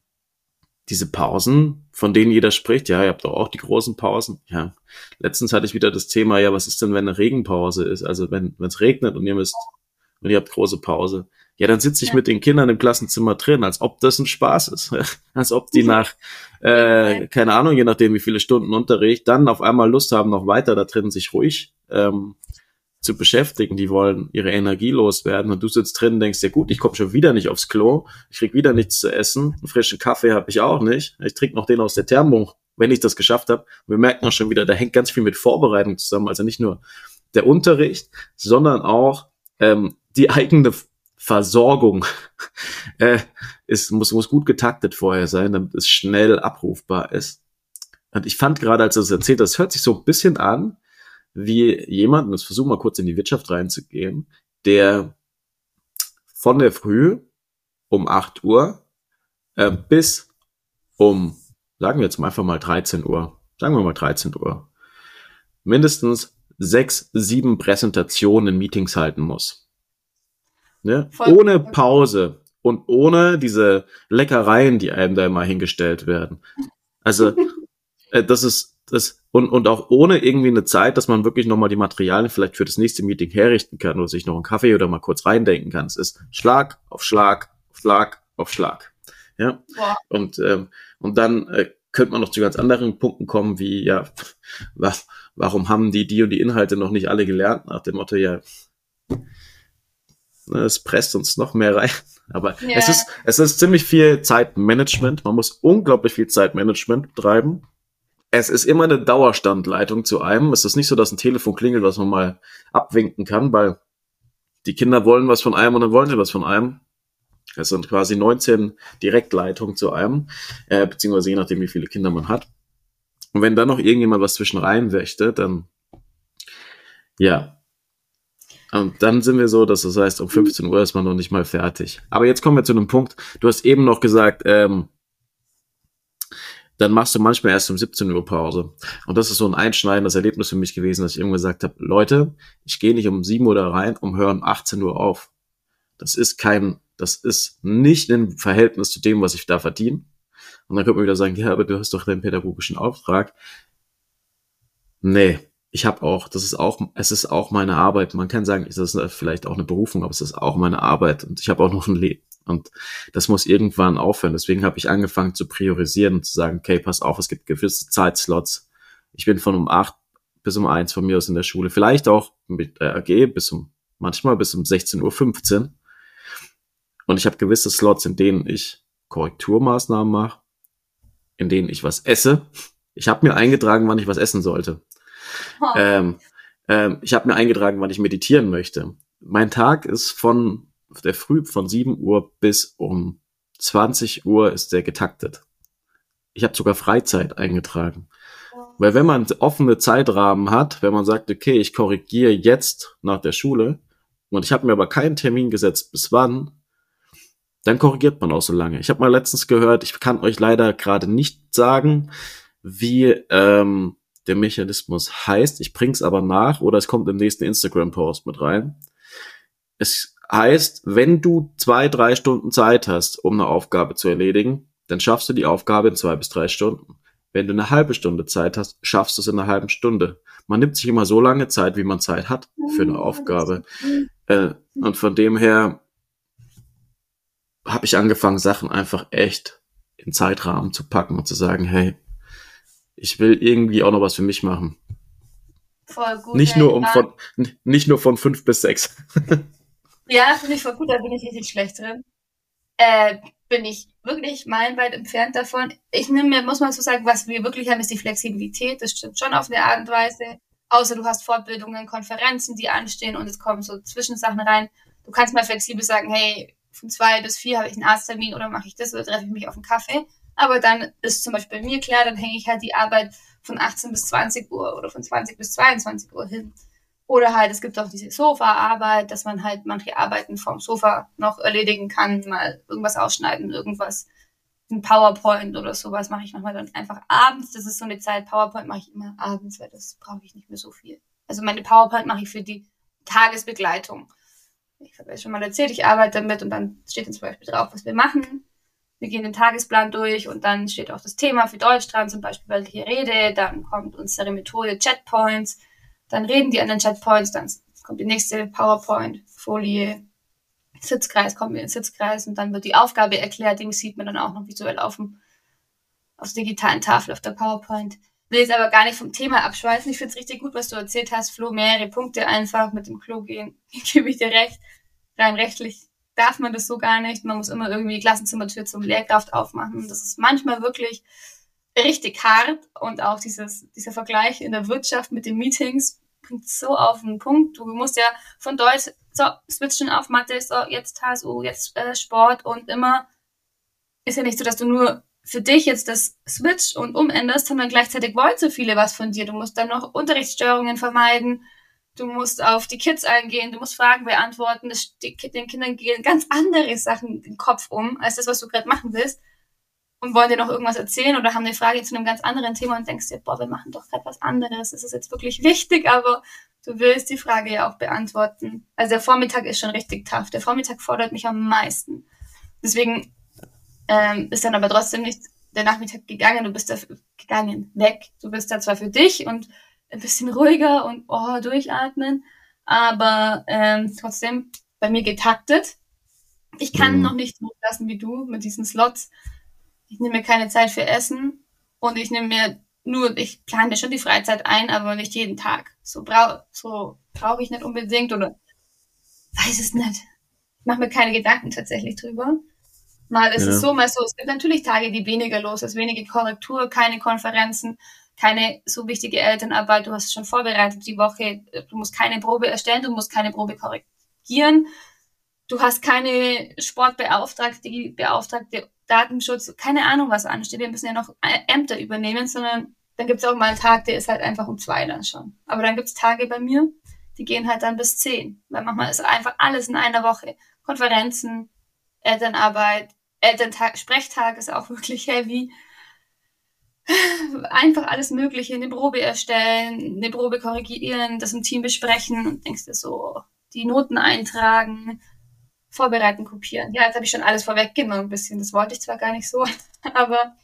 C: diese Pausen, von denen jeder spricht, ja, ihr habt doch auch die großen Pausen. Ja, letztens hatte ich wieder das Thema, ja, was ist denn, wenn eine Regenpause ist? Also wenn es regnet und ihr müsst und ihr habt große Pause. Ja, dann sitze ich ja. mit den Kindern im Klassenzimmer drin, als ob das ein Spaß ist. [LAUGHS] als ob die nach, äh, keine Ahnung, je nachdem wie viele Stunden Unterricht, dann auf einmal Lust haben, noch weiter da drin sich ruhig ähm, zu beschäftigen. Die wollen ihre Energie loswerden und du sitzt drin denkst, ja gut, ich komme schon wieder nicht aufs Klo, ich krieg wieder nichts zu essen, einen frischen Kaffee habe ich auch nicht, ich trinke noch den aus der Thermung, wenn ich das geschafft habe. Wir merken auch schon wieder, da hängt ganz viel mit Vorbereitung zusammen, also nicht nur der Unterricht, sondern auch ähm, die eigene Versorgung [LAUGHS] äh, ist, muss, muss gut getaktet vorher sein, damit es schnell abrufbar ist. Und ich fand gerade, als du es erzählt hast, hört sich so ein bisschen an, wie jemand, und jetzt versuchen wir kurz in die Wirtschaft reinzugehen, der von der Früh um 8 Uhr äh, bis um, sagen wir jetzt mal einfach mal 13 Uhr, sagen wir mal 13 Uhr, mindestens sechs, sieben Präsentationen, Meetings halten muss. Ne? Ohne Pause und ohne diese Leckereien, die einem da immer hingestellt werden. Also, äh, das ist, das, und, und auch ohne irgendwie eine Zeit, dass man wirklich nochmal die Materialien vielleicht für das nächste Meeting herrichten kann oder sich noch einen Kaffee oder mal kurz reindenken kann. Es ist Schlag auf Schlag auf Schlag auf Schlag. Ja. ja. Und, ähm, und dann äh, könnte man noch zu ganz anderen Punkten kommen, wie, ja, was, warum haben die die und die Inhalte noch nicht alle gelernt? Nach dem Motto, ja, ne, es presst uns noch mehr rein. [LAUGHS] Aber ja. es ist, es ist ziemlich viel Zeitmanagement. Man muss unglaublich viel Zeitmanagement betreiben es ist immer eine Dauerstandleitung zu einem. Es ist nicht so, dass ein Telefon klingelt, was man mal abwinken kann, weil die Kinder wollen was von einem und dann wollen sie was von einem. Es sind quasi 19 Direktleitungen zu einem, äh, beziehungsweise je nachdem, wie viele Kinder man hat. Und wenn dann noch irgendjemand was zwischen rein möchte, dann ja. Und dann sind wir so, dass das heißt, um 15 Uhr ist man noch nicht mal fertig. Aber jetzt kommen wir zu einem Punkt. Du hast eben noch gesagt, ähm, dann machst du manchmal erst um 17 Uhr Pause. Und das ist so ein einschneidendes Erlebnis für mich gewesen, dass ich irgendwann gesagt habe, Leute, ich gehe nicht um 7 Uhr da rein und höre um 18 Uhr auf. Das ist kein, das ist nicht im Verhältnis zu dem, was ich da verdiene. Und dann könnte man wieder sagen, ja, aber du hast doch deinen pädagogischen Auftrag. Nee, ich habe auch, das ist auch, es ist auch meine Arbeit. Man kann sagen, es ist vielleicht auch eine Berufung, aber es ist auch meine Arbeit und ich habe auch noch ein Leben. Und das muss irgendwann aufhören. Deswegen habe ich angefangen zu priorisieren und zu sagen, okay, pass auf, es gibt gewisse Zeitslots. Ich bin von um acht bis um eins von mir aus in der Schule. Vielleicht auch mit der AG bis um, manchmal bis um 16.15 Uhr. Und ich habe gewisse Slots, in denen ich Korrekturmaßnahmen mache, in denen ich was esse. Ich habe mir eingetragen, wann ich was essen sollte. Oh. Ähm, ähm, ich habe mir eingetragen, wann ich meditieren möchte. Mein Tag ist von der Früh von 7 Uhr bis um 20 Uhr ist der getaktet. Ich habe sogar Freizeit eingetragen. Weil wenn man offene Zeitrahmen hat, wenn man sagt, okay, ich korrigiere jetzt nach der Schule und ich habe mir aber keinen Termin gesetzt, bis wann, dann korrigiert man auch so lange. Ich habe mal letztens gehört, ich kann euch leider gerade nicht sagen, wie ähm, der Mechanismus heißt. Ich bring's aber nach oder es kommt im nächsten Instagram-Post mit rein. Es heißt, wenn du zwei, drei Stunden Zeit hast, um eine Aufgabe zu erledigen, dann schaffst du die Aufgabe in zwei bis drei Stunden. Wenn du eine halbe Stunde Zeit hast, schaffst du es in einer halben Stunde. Man nimmt sich immer so lange Zeit, wie man Zeit hat für eine Aufgabe. Äh, und von dem her habe ich angefangen, Sachen einfach echt in Zeitrahmen zu packen und zu sagen, hey, ich will irgendwie auch noch was für mich machen. Voll gut. Nicht nur um von, nicht nur von fünf bis sechs. [LAUGHS]
D: Ja, finde ich voll gut, da bin ich richtig schlecht drin. Äh, bin ich wirklich meilenweit entfernt davon. Ich nehme mir, muss man so sagen, was wir wirklich haben, ist die Flexibilität. Das stimmt schon auf eine Art und Weise. Außer du hast Fortbildungen, Konferenzen, die anstehen und es kommen so Zwischensachen rein. Du kannst mal flexibel sagen, hey, von zwei bis vier habe ich einen Arzttermin oder mache ich das oder treffe ich mich auf einen Kaffee. Aber dann ist zum Beispiel bei mir klar, dann hänge ich halt die Arbeit von 18 bis 20 Uhr oder von 20 bis 22 Uhr hin. Oder halt, es gibt auch diese Sofa-Arbeit, dass man halt manche Arbeiten vom Sofa noch erledigen kann, mal irgendwas ausschneiden, irgendwas, ein PowerPoint oder sowas mache ich manchmal dann einfach abends. Das ist so eine Zeit, PowerPoint mache ich immer abends, weil das brauche ich nicht mehr so viel. Also meine PowerPoint mache ich für die Tagesbegleitung. Ich habe ja schon mal erzählt, ich arbeite damit und dann steht dann zum Beispiel drauf, was wir machen. Wir gehen den Tagesplan durch und dann steht auch das Thema für Deutsch dran, zum Beispiel welche Rede, dann kommt unsere Methode Chatpoints, dann reden die an den Chatpoints, dann kommt die nächste PowerPoint-Folie, Sitzkreis, kommen wir in den Sitzkreis und dann wird die Aufgabe erklärt, die sieht man dann auch noch visuell auf, dem, auf der digitalen Tafel, auf der PowerPoint. Will jetzt aber gar nicht vom Thema abschweifen. Ich finde es richtig gut, was du erzählt hast, Flo, mehrere Punkte einfach mit dem Klo gehen. [LAUGHS] Gebe ich dir recht. Rein rechtlich darf man das so gar nicht. Man muss immer irgendwie die Klassenzimmertür zum Lehrkraft aufmachen. Das ist manchmal wirklich richtig hart und auch dieses, dieser Vergleich in der Wirtschaft mit den Meetings so auf den Punkt. Du musst ja von Deutsch so switchen auf Mathe, so jetzt HSU, jetzt äh, Sport und immer ist ja nicht so, dass du nur für dich jetzt das Switch und umänderst, sondern gleichzeitig wollen so viele was von dir. Du musst dann noch Unterrichtsstörungen vermeiden. Du musst auf die Kids eingehen, du musst Fragen beantworten. Das, die, den Kindern gehen ganz andere Sachen den Kopf um, als das, was du gerade machen willst und wollen dir noch irgendwas erzählen oder haben eine Frage zu einem ganz anderen Thema und denkst dir, boah, wir machen doch gerade was anderes. Das ist jetzt wirklich wichtig, aber du willst die Frage ja auch beantworten. Also der Vormittag ist schon richtig tough. Der Vormittag fordert mich am meisten. Deswegen ähm, ist dann aber trotzdem nicht der Nachmittag gegangen. Du bist da gegangen, weg. Du bist da zwar für dich und ein bisschen ruhiger und oh, durchatmen, aber ähm, trotzdem bei mir getaktet. Ich kann mhm. noch nicht so lassen wie du mit diesen Slots ich nehme mir keine Zeit für Essen und ich nehme mir nur, ich plane mir schon die Freizeit ein, aber nicht jeden Tag. So brauche so brauche ich nicht unbedingt oder weiß es nicht. Ich mache mir keine Gedanken tatsächlich drüber. Mal ist ja. es so, mal so. Es gibt natürlich Tage, die weniger los ist, wenige Korrektur, keine Konferenzen, keine so wichtige Elternarbeit. Du hast es schon vorbereitet die Woche. Du musst keine Probe erstellen, du musst keine Probe korrigieren. Du hast keine Sportbeauftragte, Beauftragte Datenschutz, keine Ahnung, was ansteht. Wir müssen ja noch Ämter übernehmen, sondern dann gibt es auch mal einen Tag, der ist halt einfach um zwei dann schon. Aber dann gibt es Tage bei mir, die gehen halt dann bis zehn. Weil manchmal ist einfach alles in einer Woche. Konferenzen, Elternarbeit, Elterntag, Sprechtag ist auch [LAUGHS] wirklich heavy. einfach alles Mögliche, eine Probe erstellen, eine Probe korrigieren, das im Team besprechen und denkst du so, die Noten eintragen, vorbereiten, kopieren. Ja, jetzt habe ich schon alles vorweggenommen ein bisschen. Das wollte ich zwar gar nicht so, [LAUGHS] aber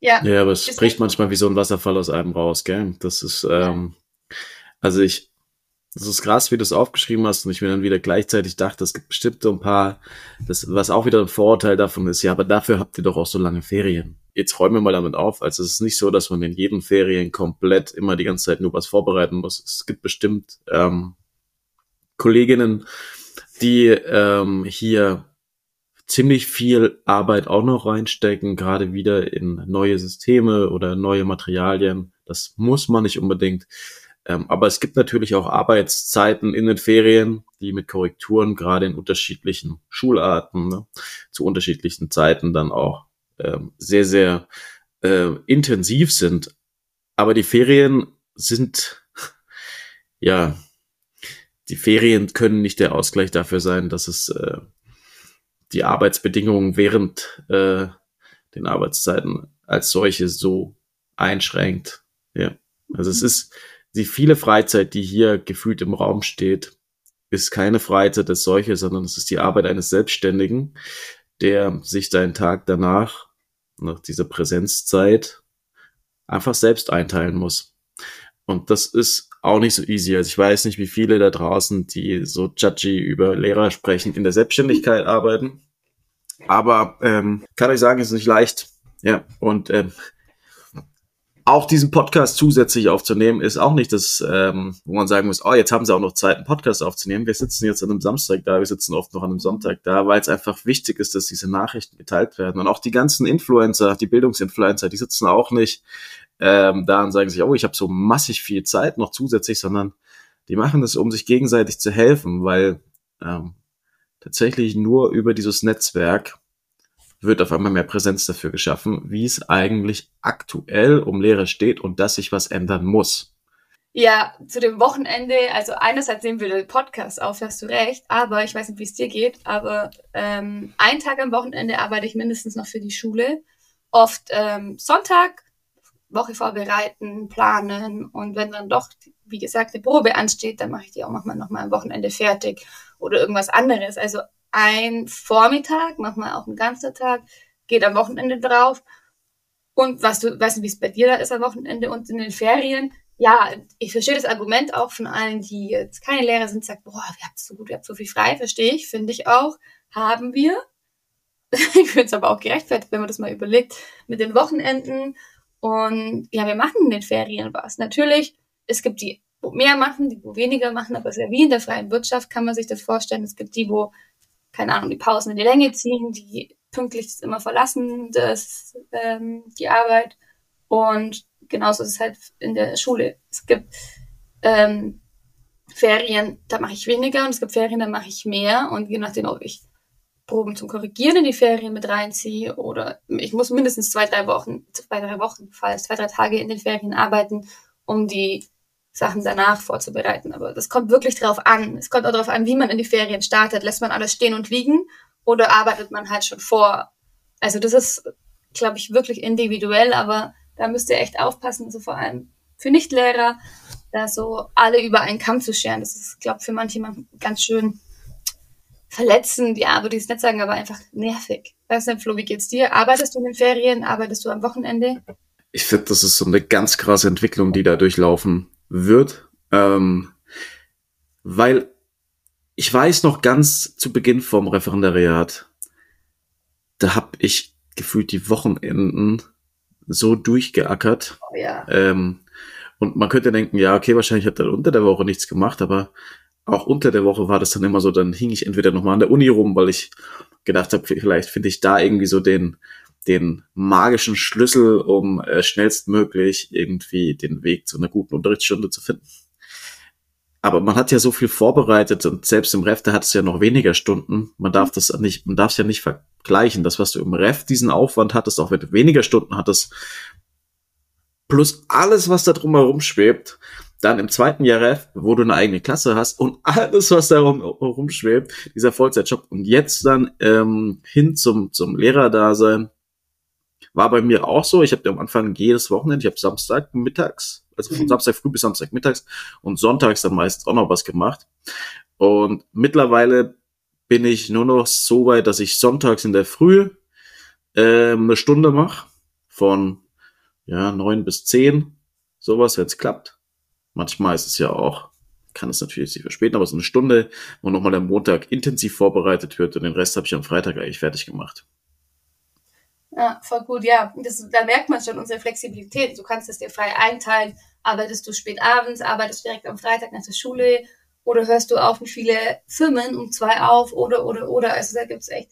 D: ja.
C: Ja, aber es spricht manchmal wie so ein Wasserfall aus einem raus, gell? Das ist, ähm, also ich, das ist krass, wie du es aufgeschrieben hast und ich mir dann wieder gleichzeitig dachte, es gibt bestimmt so ein paar, das, was auch wieder ein Vorurteil davon ist, ja, aber dafür habt ihr doch auch so lange Ferien. Jetzt räumen wir mal damit auf. Also es ist nicht so, dass man in jeden Ferien komplett immer die ganze Zeit nur was vorbereiten muss. Es gibt bestimmt ähm, Kolleginnen, die ähm, hier ziemlich viel Arbeit auch noch reinstecken, gerade wieder in neue Systeme oder neue Materialien. Das muss man nicht unbedingt. Ähm, aber es gibt natürlich auch Arbeitszeiten in den Ferien, die mit Korrekturen gerade in unterschiedlichen Schularten ne, zu unterschiedlichen Zeiten dann auch ähm, sehr, sehr äh, intensiv sind. Aber die Ferien sind, [LAUGHS] ja, die Ferien können nicht der Ausgleich dafür sein, dass es äh, die Arbeitsbedingungen während äh, den Arbeitszeiten als solche so einschränkt. Ja, also es ist die viele Freizeit, die hier gefühlt im Raum steht, ist keine Freizeit als solche, sondern es ist die Arbeit eines Selbstständigen, der sich seinen Tag danach, nach dieser Präsenzzeit, einfach selbst einteilen muss. Und das ist auch nicht so easy. Also ich weiß nicht, wie viele da draußen, die so judgy über Lehrer sprechen, in der Selbstständigkeit arbeiten. Aber ähm, kann ich sagen, ist nicht leicht. Ja, und ähm, auch diesen Podcast zusätzlich aufzunehmen, ist auch nicht das, ähm, wo man sagen muss, oh, jetzt haben sie auch noch Zeit, einen Podcast aufzunehmen. Wir sitzen jetzt an einem Samstag da, wir sitzen oft noch an einem Sonntag da, weil es einfach wichtig ist, dass diese Nachrichten geteilt werden. Und auch die ganzen Influencer, die Bildungsinfluencer, die sitzen auch nicht ähm, da und sagen sich, oh, ich habe so massig viel Zeit noch zusätzlich, sondern die machen das, um sich gegenseitig zu helfen, weil ähm, tatsächlich nur über dieses Netzwerk wird auf einmal mehr Präsenz dafür geschaffen, wie es eigentlich aktuell um Lehre steht und dass sich was ändern muss.
D: Ja, zu dem Wochenende, also einerseits nehmen wir den Podcast auf, hast du recht, aber ich weiß nicht, wie es dir geht, aber ähm, einen Tag am Wochenende arbeite ich mindestens noch für die Schule. Oft ähm, Sonntag, Woche vorbereiten, planen und wenn dann doch, wie gesagt, eine Probe ansteht, dann mache ich die auch manchmal noch mal am Wochenende fertig oder irgendwas anderes. Also ein Vormittag, manchmal auch ein ganzer Tag, geht am Wochenende drauf. Und was du, weißt du, wie es bei dir da ist am Wochenende und in den Ferien? Ja, ich verstehe das Argument auch von allen, die jetzt keine Lehrer sind, sagt, boah, wir habt so gut, wir habt so viel frei, verstehe ich, finde ich auch, haben wir. [LAUGHS] ich finde es aber auch gerechtfertigt, wenn man das mal überlegt, mit den Wochenenden. Und ja, wir machen in den Ferien was. Natürlich, es gibt die, wo mehr machen, die, wo weniger machen, aber es ist ja wie in der freien Wirtschaft, kann man sich das vorstellen. Es gibt die, wo keine Ahnung, die Pausen in die Länge ziehen, die pünktlich immer verlassen, das, ähm, die Arbeit. Und genauso ist es halt in der Schule. Es gibt ähm, Ferien, da mache ich weniger und es gibt Ferien, da mache ich mehr. Und je nachdem, ob ich Proben zum Korrigieren in die Ferien mit reinziehe oder ich muss mindestens zwei, drei Wochen, zwei, drei Wochen, falls zwei, drei Tage in den Ferien arbeiten, um die Sachen danach vorzubereiten. Aber das kommt wirklich drauf an. Es kommt auch darauf an, wie man in die Ferien startet. Lässt man alles stehen und liegen oder arbeitet man halt schon vor? Also das ist, glaube ich, wirklich individuell, aber da müsst ihr echt aufpassen, so vor allem für Nichtlehrer, da so alle über einen Kamm zu scheren. Das ist, glaube ich, für manche ganz schön verletzend. Ja, würde ich es nicht sagen, aber einfach nervig. Weißt du, Flo, wie geht's dir? Arbeitest du in den Ferien? Arbeitest du am Wochenende?
C: Ich finde, das ist so eine ganz krasse Entwicklung, die da durchlaufen wird, ähm, weil ich weiß noch ganz zu Beginn vom Referendariat, da habe ich gefühlt die Wochenenden so durchgeackert.
D: Oh, ja.
C: ähm, und man könnte denken, ja, okay, wahrscheinlich hat er unter der Woche nichts gemacht, aber auch unter der Woche war das dann immer so, dann hing ich entweder nochmal an der Uni rum, weil ich gedacht habe, vielleicht finde ich da irgendwie so den, den magischen Schlüssel, um äh, schnellstmöglich irgendwie den Weg zu einer guten Unterrichtsstunde zu finden. Aber man hat ja so viel vorbereitet und selbst im Ref, da hat es ja noch weniger Stunden. Man darf das nicht, man darf es ja nicht vergleichen. Das, was du im Ref diesen Aufwand hattest, auch wenn du weniger Stunden hattest, plus alles, was da drumherum schwebt, dann im zweiten Jahr Ref, wo du eine eigene Klasse hast und alles, was da rum, rumschwebt, dieser Vollzeitjob und jetzt dann ähm, hin zum, zum Lehrerdasein, war bei mir auch so. Ich habe am Anfang jedes Wochenende, ich habe Samstag mittags, also von mhm. Samstag früh bis Samstag mittags und sonntags dann meistens auch noch was gemacht. Und mittlerweile bin ich nur noch so weit, dass ich sonntags in der Früh äh, eine Stunde mache von ja neun bis zehn, sowas, wenn es klappt. Manchmal ist es ja auch, kann es natürlich sich verspäten, aber so eine Stunde, wo nochmal der Montag intensiv vorbereitet wird und den Rest habe ich am Freitag eigentlich fertig gemacht.
D: Ja, voll gut, ja. Das, da merkt man schon unsere Flexibilität. Du kannst es dir frei einteilen. Arbeitest du spät abends, arbeitest direkt am Freitag nach der Schule oder hörst du auf mit viele Firmen um zwei auf oder, oder, oder. Also da gibt's echt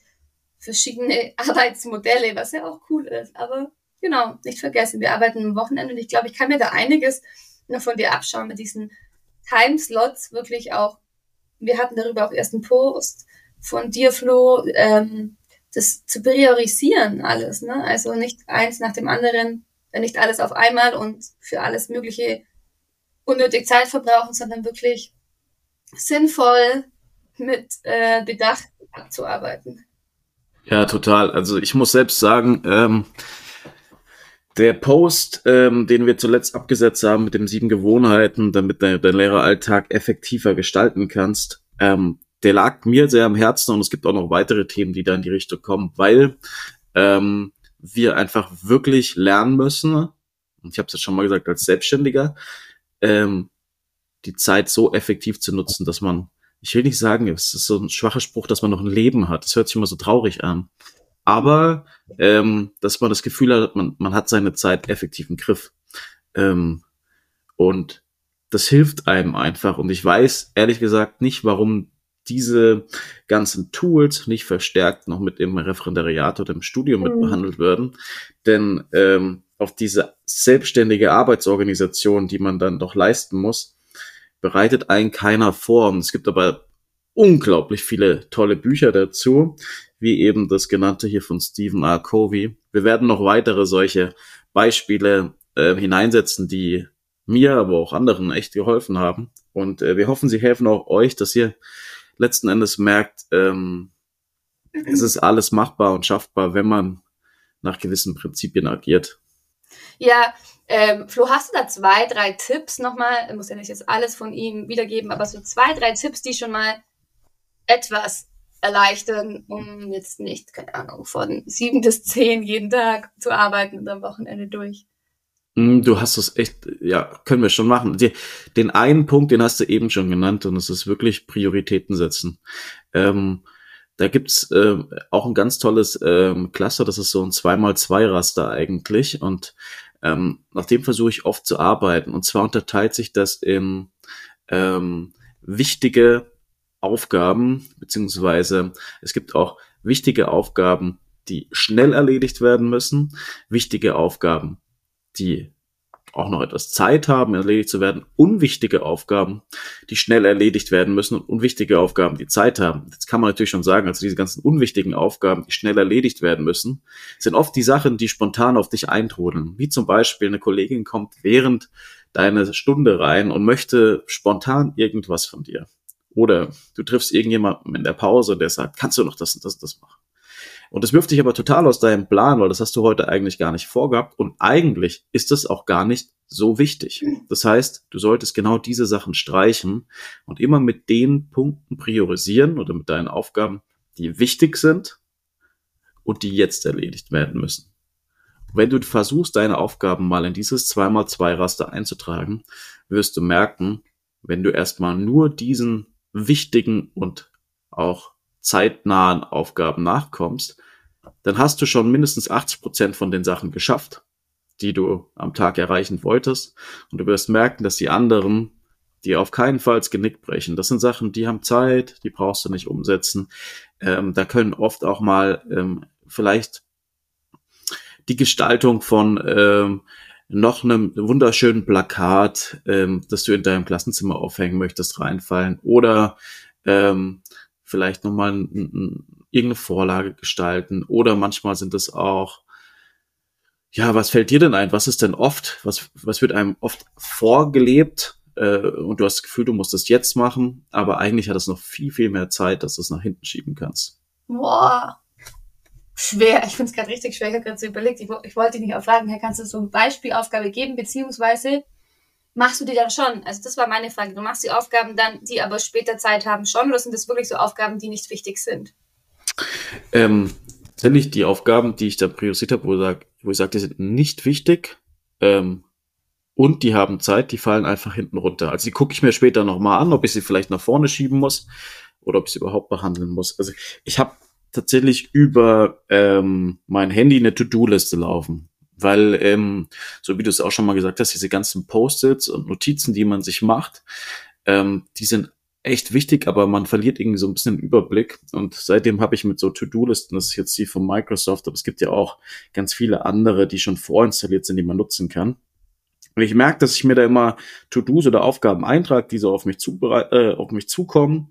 D: verschiedene [LAUGHS] Arbeitsmodelle, was ja auch cool ist. Aber genau, nicht vergessen, wir arbeiten am Wochenende und ich glaube, ich kann mir da einiges noch von dir abschauen mit diesen Timeslots wirklich auch. Wir hatten darüber auch erst einen Post von dir, Flo, ähm, das zu priorisieren alles, ne? Also nicht eins nach dem anderen, nicht alles auf einmal und für alles Mögliche unnötig Zeit verbrauchen, sondern wirklich sinnvoll mit äh, Bedacht abzuarbeiten.
C: Ja, total. Also ich muss selbst sagen, ähm, der Post, ähm, den wir zuletzt abgesetzt haben mit den sieben Gewohnheiten, damit dein, dein Lehreralltag effektiver gestalten kannst, ähm, der lag mir sehr am Herzen und es gibt auch noch weitere Themen, die da in die Richtung kommen, weil ähm, wir einfach wirklich lernen müssen, und ich habe es jetzt schon mal gesagt, als Selbstständiger, ähm, die Zeit so effektiv zu nutzen, dass man, ich will nicht sagen, es ist so ein schwacher Spruch, dass man noch ein Leben hat. Das hört sich immer so traurig an. Aber ähm, dass man das Gefühl hat, man, man hat seine Zeit effektiv im Griff. Ähm, und das hilft einem einfach. Und ich weiß ehrlich gesagt nicht, warum diese ganzen Tools nicht verstärkt noch mit dem Referendariat oder im Studium mhm. mit behandelt werden. Denn ähm, auf diese selbstständige Arbeitsorganisation, die man dann doch leisten muss, bereitet einen keiner vor. Und es gibt aber unglaublich viele tolle Bücher dazu, wie eben das genannte hier von Stephen R. Covey. Wir werden noch weitere solche Beispiele äh, hineinsetzen, die mir, aber auch anderen echt geholfen haben. Und äh, wir hoffen, sie helfen auch euch, dass ihr letzten Endes merkt, ähm, es ist alles machbar und schaffbar, wenn man nach gewissen Prinzipien agiert.
D: Ja, ähm, Flo, hast du da zwei, drei Tipps nochmal? Ich muss ja nicht jetzt alles von ihm wiedergeben, aber so zwei, drei Tipps, die schon mal etwas erleichtern, um jetzt nicht, keine Ahnung, von sieben bis zehn jeden Tag zu arbeiten und am Wochenende durch.
C: Hm, du hast es echt, ja, können wir schon machen. Den einen Punkt, den hast du eben schon genannt, und es ist wirklich Prioritäten setzen. Ähm, da gibt's äh, auch ein ganz tolles ähm, Cluster, das ist so ein 2x2-Raster eigentlich. Und ähm, nach dem versuche ich oft zu arbeiten. Und zwar unterteilt sich das in ähm, wichtige Aufgaben, beziehungsweise es gibt auch wichtige Aufgaben, die schnell erledigt werden müssen, wichtige Aufgaben, die auch noch etwas Zeit haben, erledigt zu werden, unwichtige Aufgaben, die schnell erledigt werden müssen und unwichtige Aufgaben, die Zeit haben. Jetzt kann man natürlich schon sagen, also diese ganzen unwichtigen Aufgaben, die schnell erledigt werden müssen, sind oft die Sachen, die spontan auf dich eintrudeln. Wie zum Beispiel eine Kollegin kommt während deiner Stunde rein und möchte spontan irgendwas von dir. Oder du triffst irgendjemanden in der Pause, der sagt, kannst du noch das und das und das machen? Und das wirft dich aber total aus deinem Plan, weil das hast du heute eigentlich gar nicht vorgehabt. Und eigentlich ist das auch gar nicht so wichtig. Das heißt, du solltest genau diese Sachen streichen und immer mit den Punkten priorisieren oder mit deinen Aufgaben, die wichtig sind und die jetzt erledigt werden müssen. wenn du versuchst, deine Aufgaben mal in dieses 2x2 Raster einzutragen, wirst du merken, wenn du erstmal nur diesen wichtigen und auch zeitnahen Aufgaben nachkommst, dann hast du schon mindestens 80 Prozent von den Sachen geschafft, die du am Tag erreichen wolltest. Und du wirst merken, dass die anderen, die auf keinen Fall das Genick brechen, das sind Sachen, die haben Zeit, die brauchst du nicht umsetzen. Ähm, da können oft auch mal ähm, vielleicht die Gestaltung von ähm, noch einem wunderschönen Plakat, ähm, das du in deinem Klassenzimmer aufhängen möchtest, reinfallen. Oder ähm, vielleicht nochmal ein, ein, irgendeine Vorlage gestalten. Oder manchmal sind es auch, ja, was fällt dir denn ein? Was ist denn oft? Was, was wird einem oft vorgelebt? Äh, und du hast das Gefühl, du musst es jetzt machen, aber eigentlich hat es noch viel, viel mehr Zeit, dass du es nach hinten schieben kannst.
D: Boah. Schwer, ich finde es gerade richtig schwer. Ich habe gerade so überlegt, ich, ich wollte dich nicht auch fragen, Herr, kannst du so eine Beispielaufgabe geben, beziehungsweise machst du die dann schon? Also das war meine Frage. Du machst die Aufgaben dann, die aber später Zeit haben, schon, oder sind das wirklich so Aufgaben, die nicht wichtig sind?
C: Ähm, tatsächlich die Aufgaben, die ich da priorisiert habe, wo, sag, wo ich sage, die sind nicht wichtig ähm, und die haben Zeit, die fallen einfach hinten runter. Also die gucke ich mir später nochmal an, ob ich sie vielleicht nach vorne schieben muss oder ob ich sie überhaupt behandeln muss. Also ich habe tatsächlich über ähm, mein Handy eine To-Do-Liste laufen. Weil, ähm, so wie du es auch schon mal gesagt hast, diese ganzen Post-its und Notizen, die man sich macht, ähm, die sind echt wichtig, aber man verliert irgendwie so ein bisschen den Überblick. Und seitdem habe ich mit so To-Do-Listen, das ist jetzt die von Microsoft, aber es gibt ja auch ganz viele andere, die schon vorinstalliert sind, die man nutzen kann. Und ich merke, dass ich mir da immer To-Dos oder Aufgaben eintrage, die so auf mich, äh, auf mich zukommen.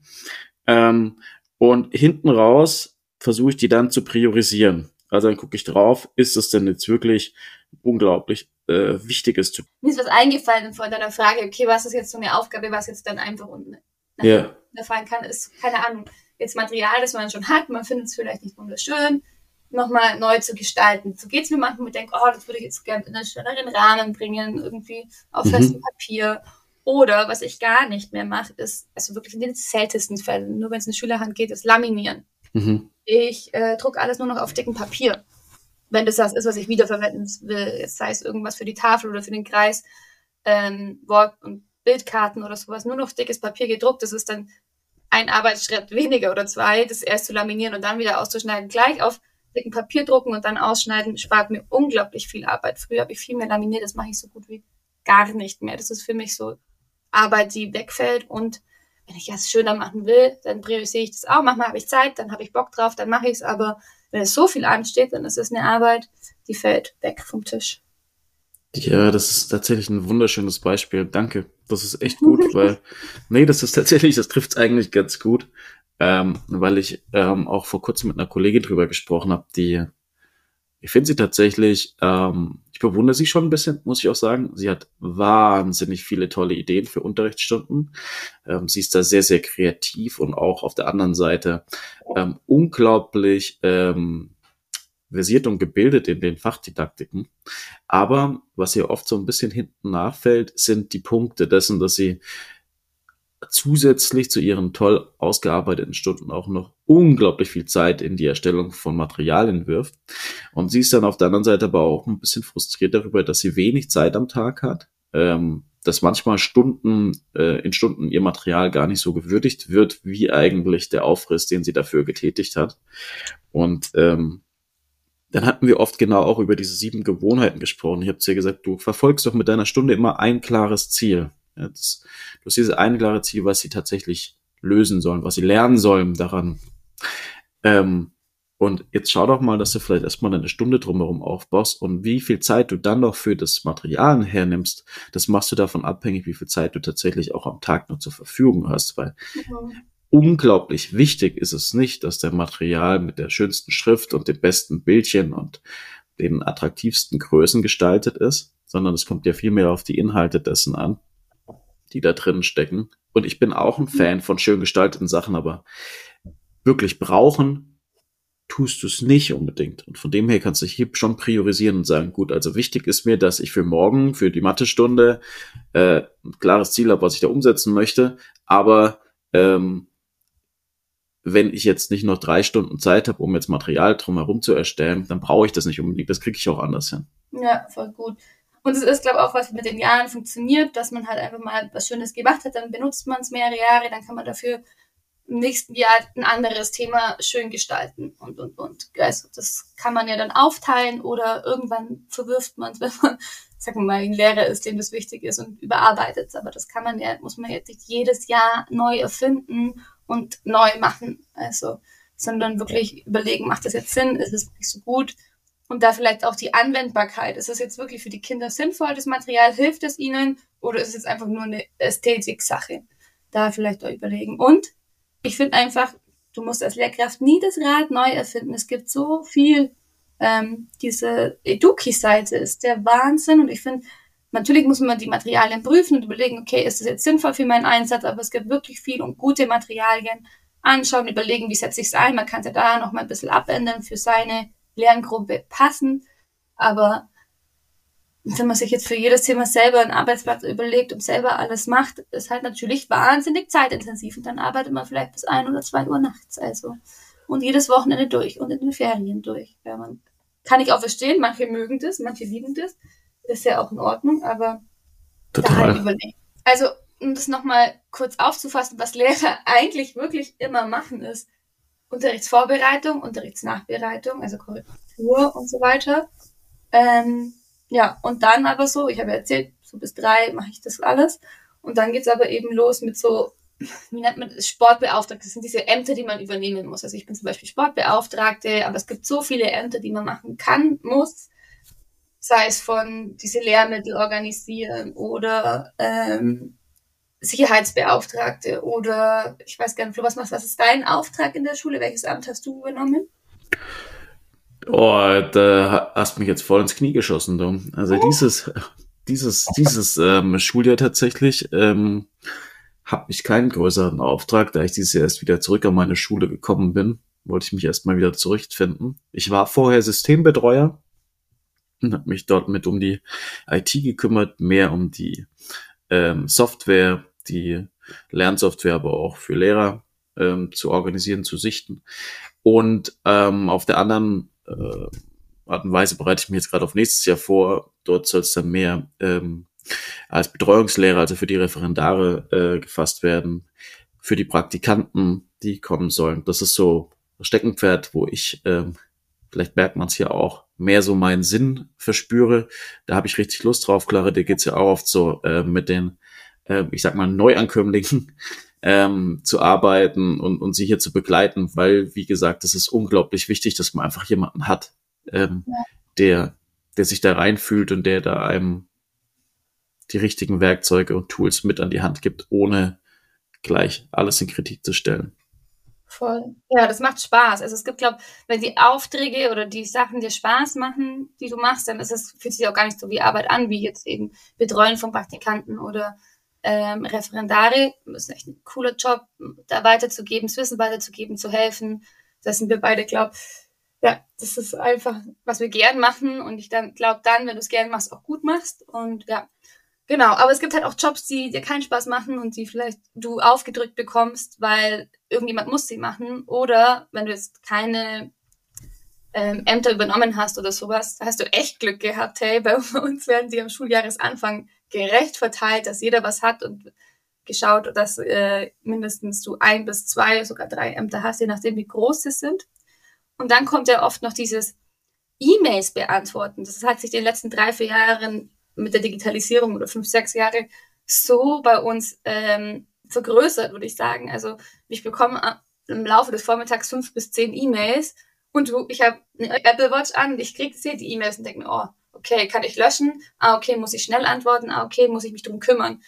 C: Ähm, und hinten raus versuche ich die dann zu priorisieren. Also dann gucke ich drauf, ist es denn jetzt wirklich unglaublich äh, wichtiges zu
D: Mir ist was eingefallen von deiner Frage, okay, was ist jetzt so eine Aufgabe, was jetzt dann einfach unten
C: ja.
D: fallen kann, ist, keine Ahnung, jetzt Material, das man schon hat, man findet es vielleicht nicht wunderschön, nochmal neu zu gestalten. So geht es mir manchmal, ich denke, oh, das würde ich jetzt gerne in einen schöneren Rahmen bringen, irgendwie auf mhm. festem Papier. Oder was ich gar nicht mehr mache, ist, also wirklich in den seltensten Fällen, nur wenn es in Schülerhand geht, ist Laminieren.
C: Mhm.
D: Ich äh, drucke alles nur noch auf dicken Papier. Wenn das das ist, was ich wiederverwenden will, jetzt sei es irgendwas für die Tafel oder für den Kreis, ähm, Wort- und Bildkarten oder sowas, nur noch dickes Papier gedruckt, das ist dann ein Arbeitsschritt weniger oder zwei, das erst zu laminieren und dann wieder auszuschneiden. Gleich auf dicken Papier drucken und dann ausschneiden, spart mir unglaublich viel Arbeit. Früher habe ich viel mehr laminiert, das mache ich so gut wie gar nicht mehr. Das ist für mich so Arbeit, die wegfällt und wenn ich es schöner machen will, dann priorisiere ich das auch. Manchmal habe ich Zeit, dann habe ich Bock drauf, dann mache ich es. Aber wenn es so viel ansteht, dann ist es eine Arbeit, die fällt weg vom Tisch.
C: Ja, das ist tatsächlich ein wunderschönes Beispiel. Danke. Das ist echt gut, [LAUGHS] weil, nee, das ist tatsächlich, das trifft es eigentlich ganz gut. Ähm, weil ich ähm, auch vor kurzem mit einer Kollegin drüber gesprochen habe, die ich finde sie tatsächlich, ähm, ich bewundere sie schon ein bisschen, muss ich auch sagen. Sie hat wahnsinnig viele tolle Ideen für Unterrichtsstunden. Ähm, sie ist da sehr, sehr kreativ und auch auf der anderen Seite ähm, unglaublich ähm, versiert und gebildet in den Fachdidaktiken. Aber was ihr oft so ein bisschen hinten nachfällt, sind die Punkte dessen, dass sie zusätzlich zu ihren toll ausgearbeiteten Stunden auch noch unglaublich viel Zeit in die Erstellung von Materialien wirft. Und sie ist dann auf der anderen Seite aber auch ein bisschen frustriert darüber, dass sie wenig Zeit am Tag hat, ähm, dass manchmal Stunden äh, in Stunden ihr Material gar nicht so gewürdigt wird, wie eigentlich der Aufriss, den sie dafür getätigt hat. Und ähm, dann hatten wir oft genau auch über diese sieben Gewohnheiten gesprochen. Ich habe zu ihr gesagt, du verfolgst doch mit deiner Stunde immer ein klares Ziel. Jetzt, du hast dieses eine klare Ziel, was sie tatsächlich lösen sollen, was sie lernen sollen daran. Ähm, und jetzt schau doch mal, dass du vielleicht erstmal eine Stunde drumherum aufbaust und wie viel Zeit du dann noch für das Material hernimmst, das machst du davon abhängig, wie viel Zeit du tatsächlich auch am Tag noch zur Verfügung hast, weil mhm. unglaublich wichtig ist es nicht, dass dein Material mit der schönsten Schrift und den besten Bildchen und den attraktivsten Größen gestaltet ist, sondern es kommt ja viel mehr auf die Inhalte dessen an die da drin stecken. Und ich bin auch ein mhm. Fan von schön gestalteten Sachen, aber wirklich brauchen tust du es nicht unbedingt. Und von dem her kannst du hier schon priorisieren und sagen, gut, also wichtig ist mir, dass ich für morgen, für die Mathestunde, äh, ein klares Ziel habe, was ich da umsetzen möchte. Aber ähm, wenn ich jetzt nicht noch drei Stunden Zeit habe, um jetzt Material drumherum zu erstellen, dann brauche ich das nicht unbedingt. Das kriege ich auch anders hin.
D: Ja, voll gut. Und es ist, glaube ich, auch was mit den Jahren funktioniert, dass man halt einfach mal was Schönes gemacht hat, dann benutzt man es mehrere Jahre, dann kann man dafür im nächsten Jahr ein anderes Thema schön gestalten und, und, und. Also das kann man ja dann aufteilen oder irgendwann verwirft man es, [LAUGHS] wenn man, sagen wir mal, ein Lehrer ist, dem das wichtig ist und überarbeitet Aber das kann man ja, muss man jetzt nicht jedes Jahr neu erfinden und neu machen. Also, sondern wirklich überlegen, macht das jetzt Sinn? Ist es nicht so gut? Und da vielleicht auch die Anwendbarkeit. Ist das jetzt wirklich für die Kinder sinnvoll, das Material? Hilft es ihnen? Oder ist es jetzt einfach nur eine Ästhetik-Sache? Da vielleicht auch überlegen. Und ich finde einfach, du musst als Lehrkraft nie das Rad neu erfinden. Es gibt so viel. Ähm, diese Eduki-Seite ist der Wahnsinn. Und ich finde, natürlich muss man die Materialien prüfen und überlegen, okay, ist das jetzt sinnvoll für meinen Einsatz? Aber es gibt wirklich viel und gute Materialien anschauen, überlegen, wie setze ich es ein. Man kann es ja da noch mal ein bisschen abändern für seine Lerngruppe passen. Aber wenn man sich jetzt für jedes Thema selber einen Arbeitsplatz überlegt und selber alles macht, ist halt natürlich wahnsinnig zeitintensiv. Und dann arbeitet man vielleicht bis ein oder zwei Uhr nachts. Also. Und jedes Wochenende durch und in den Ferien durch. Ja, man kann ich auch verstehen. Manche mögen das, manche lieben das. Ist ja auch in Ordnung, aber Total. da halt überlegen. Also, um das nochmal kurz aufzufassen, was Lehrer [LAUGHS] eigentlich wirklich immer machen, ist Unterrichtsvorbereitung, Unterrichtsnachbereitung, also Korrektur und so weiter. Ähm, ja, und dann aber so, ich habe ja erzählt, so bis drei mache ich das alles. Und dann geht's aber eben los mit so, [LAUGHS] wie nennt man das, Sportbeauftragte. Das sind diese Ämter, die man übernehmen muss. Also ich bin zum Beispiel Sportbeauftragte, aber es gibt so viele Ämter, die man machen kann, muss. Sei es von diese Lehrmittel organisieren oder ähm, Sicherheitsbeauftragte oder ich weiß gar nicht, was machst Was ist dein Auftrag in der Schule? Welches Amt hast du übernommen?
C: Oh, da hast mich jetzt voll ins Knie geschossen, du. Also oh. dieses, dieses, dieses ähm, Schuljahr tatsächlich ähm, habe ich keinen größeren Auftrag, da ich dieses Jahr erst wieder zurück an meine Schule gekommen bin, wollte ich mich erstmal wieder zurückfinden. Ich war vorher Systembetreuer und habe mich dort mit um die IT gekümmert, mehr um die ähm, Software, die Lernsoftware, aber auch für Lehrer ähm, zu organisieren, zu sichten. Und ähm, auf der anderen äh, Art und Weise bereite ich mich jetzt gerade auf nächstes Jahr vor. Dort soll es dann mehr ähm, als Betreuungslehrer, also für die Referendare äh, gefasst werden, für die Praktikanten, die kommen sollen. Das ist so das Steckenpferd, wo ich, ähm, vielleicht merkt man es hier auch, mehr so meinen Sinn verspüre. Da habe ich richtig Lust drauf. Klar, dir geht's ja auch oft so äh, mit den, äh, ich sag mal, Neuankömmlingen [LAUGHS] ähm, zu arbeiten und, und sie hier zu begleiten, weil, wie gesagt, es ist unglaublich wichtig, dass man einfach jemanden hat, ähm, ja. der, der sich da reinfühlt und der da einem die richtigen Werkzeuge und Tools mit an die Hand gibt, ohne gleich alles in Kritik zu stellen.
D: Voll. Ja, das macht Spaß. Also es gibt, glaube wenn die Aufträge oder die Sachen dir Spaß machen, die du machst, dann ist es, fühlt sich auch gar nicht so wie Arbeit an, wie jetzt eben Betreuen von Praktikanten oder ähm, Referendare. Das ist echt ein cooler Job, da weiterzugeben, das Wissen weiterzugeben, zu helfen. Das sind wir beide, glaube ja, das ist einfach, was wir gern machen und ich dann glaube dann, wenn du es gern machst, auch gut machst und ja, genau. Aber es gibt halt auch Jobs, die dir keinen Spaß machen und die vielleicht du aufgedrückt bekommst, weil irgendjemand muss sie machen oder wenn du jetzt keine ähm, Ämter übernommen hast oder sowas, hast du echt Glück gehabt, hey, bei [LAUGHS] uns werden die am Schuljahresanfang gerecht verteilt, dass jeder was hat und geschaut, dass äh, mindestens du ein bis zwei, sogar drei Ämter hast, je nachdem, wie groß sie sind. Und dann kommt ja oft noch dieses E-Mails beantworten. Das hat sich in den letzten drei, vier Jahren mit der Digitalisierung oder fünf, sechs Jahre so bei uns ähm, vergrößert, würde ich sagen. Also ich bekomme im Laufe des Vormittags fünf bis zehn E-Mails und ich habe eine Apple Watch an, ich kriege die E-Mails und denke mir, oh, okay, kann ich löschen? Ah, okay, muss ich schnell antworten? Ah, okay, muss ich mich drum kümmern?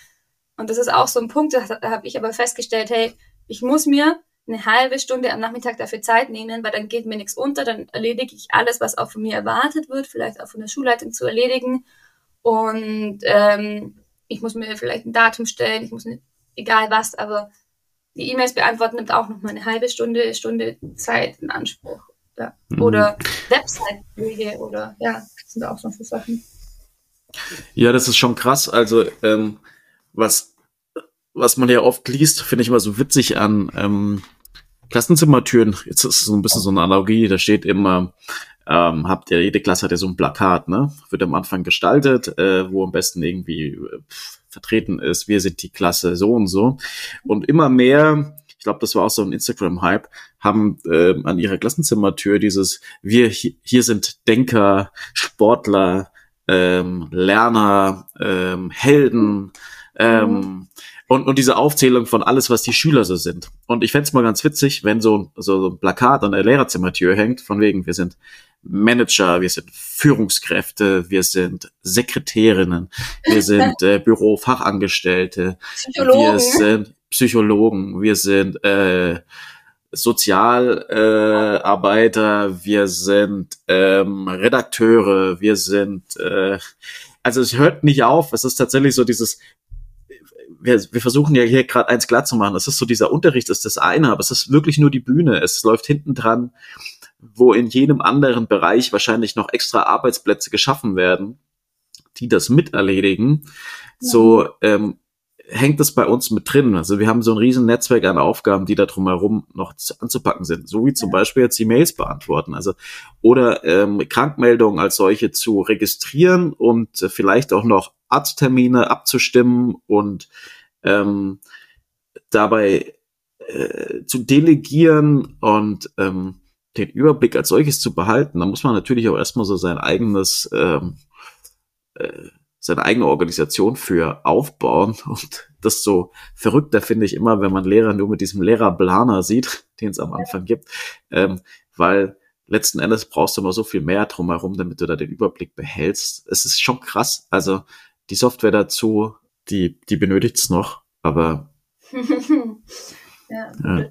D: Und das ist auch so ein Punkt, da habe ich aber festgestellt, hey, ich muss mir eine halbe Stunde am Nachmittag dafür Zeit nehmen, weil dann geht mir nichts unter, dann erledige ich alles, was auch von mir erwartet wird, vielleicht auch von der Schulleitung zu erledigen. Und ähm, ich muss mir vielleicht ein Datum stellen, ich muss, nicht, egal was, aber die E-Mails beantworten nimmt auch noch mal eine halbe Stunde, Stunde Zeit in Anspruch. Ja. Mhm. Oder Website-Pflege oder ja, das sind auch so Sachen.
C: Ja, das ist schon krass. Also, ähm, was, was man ja oft liest, finde ich immer so witzig an ähm, Klassenzimmertüren. Jetzt ist es so ein bisschen so eine Analogie, da steht immer, ähm, habt ihr, jede Klasse hat ja so ein Plakat, ne? Wird am Anfang gestaltet, äh, wo am besten irgendwie äh, vertreten ist, wir sind die Klasse so und so. Und immer mehr ich glaube, das war auch so ein Instagram-Hype, haben äh, an ihrer Klassenzimmertür dieses Wir hier sind Denker, Sportler, ähm, Lerner, ähm, Helden, ähm, und, und diese Aufzählung von alles, was die Schüler so sind. Und ich fände mal ganz witzig, wenn so, so ein Plakat an der Lehrerzimmertür hängt, von wegen, wir sind Manager, wir sind Führungskräfte, wir sind Sekretärinnen, wir sind äh, [LAUGHS] Bürofachangestellte, wir sind Psychologen, wir sind äh, Sozialarbeiter, äh, wir sind ähm, Redakteure, wir sind äh, also es hört nicht auf. Es ist tatsächlich so dieses wir, wir versuchen ja hier gerade eins klar zu machen. Es ist so dieser Unterricht ist das eine, aber es ist wirklich nur die Bühne. Es läuft hinten dran wo in jedem anderen Bereich wahrscheinlich noch extra Arbeitsplätze geschaffen werden, die das miterledigen. Ja. So ähm, hängt das bei uns mit drin. Also wir haben so ein riesen Netzwerk an Aufgaben, die da drumherum noch anzupacken sind. So wie zum. Beispiel jetzt E-Mails beantworten. Also oder ähm, Krankmeldungen als solche zu registrieren und äh, vielleicht auch noch Arzttermine abzustimmen und ähm, dabei äh, zu delegieren und ähm, den Überblick als solches zu behalten, da muss man natürlich auch erstmal so sein eigenes ähm, äh, seine eigene Organisation für aufbauen. Und das so verrückter finde ich immer, wenn man Lehrer nur mit diesem Lehrerplaner sieht, [LAUGHS] den es am Anfang gibt, ähm, weil letzten Endes brauchst du immer so viel mehr drumherum, damit du da den Überblick behältst. Es ist schon krass. Also die Software dazu, die, die benötigt es noch, aber [LAUGHS]
D: ja, ja.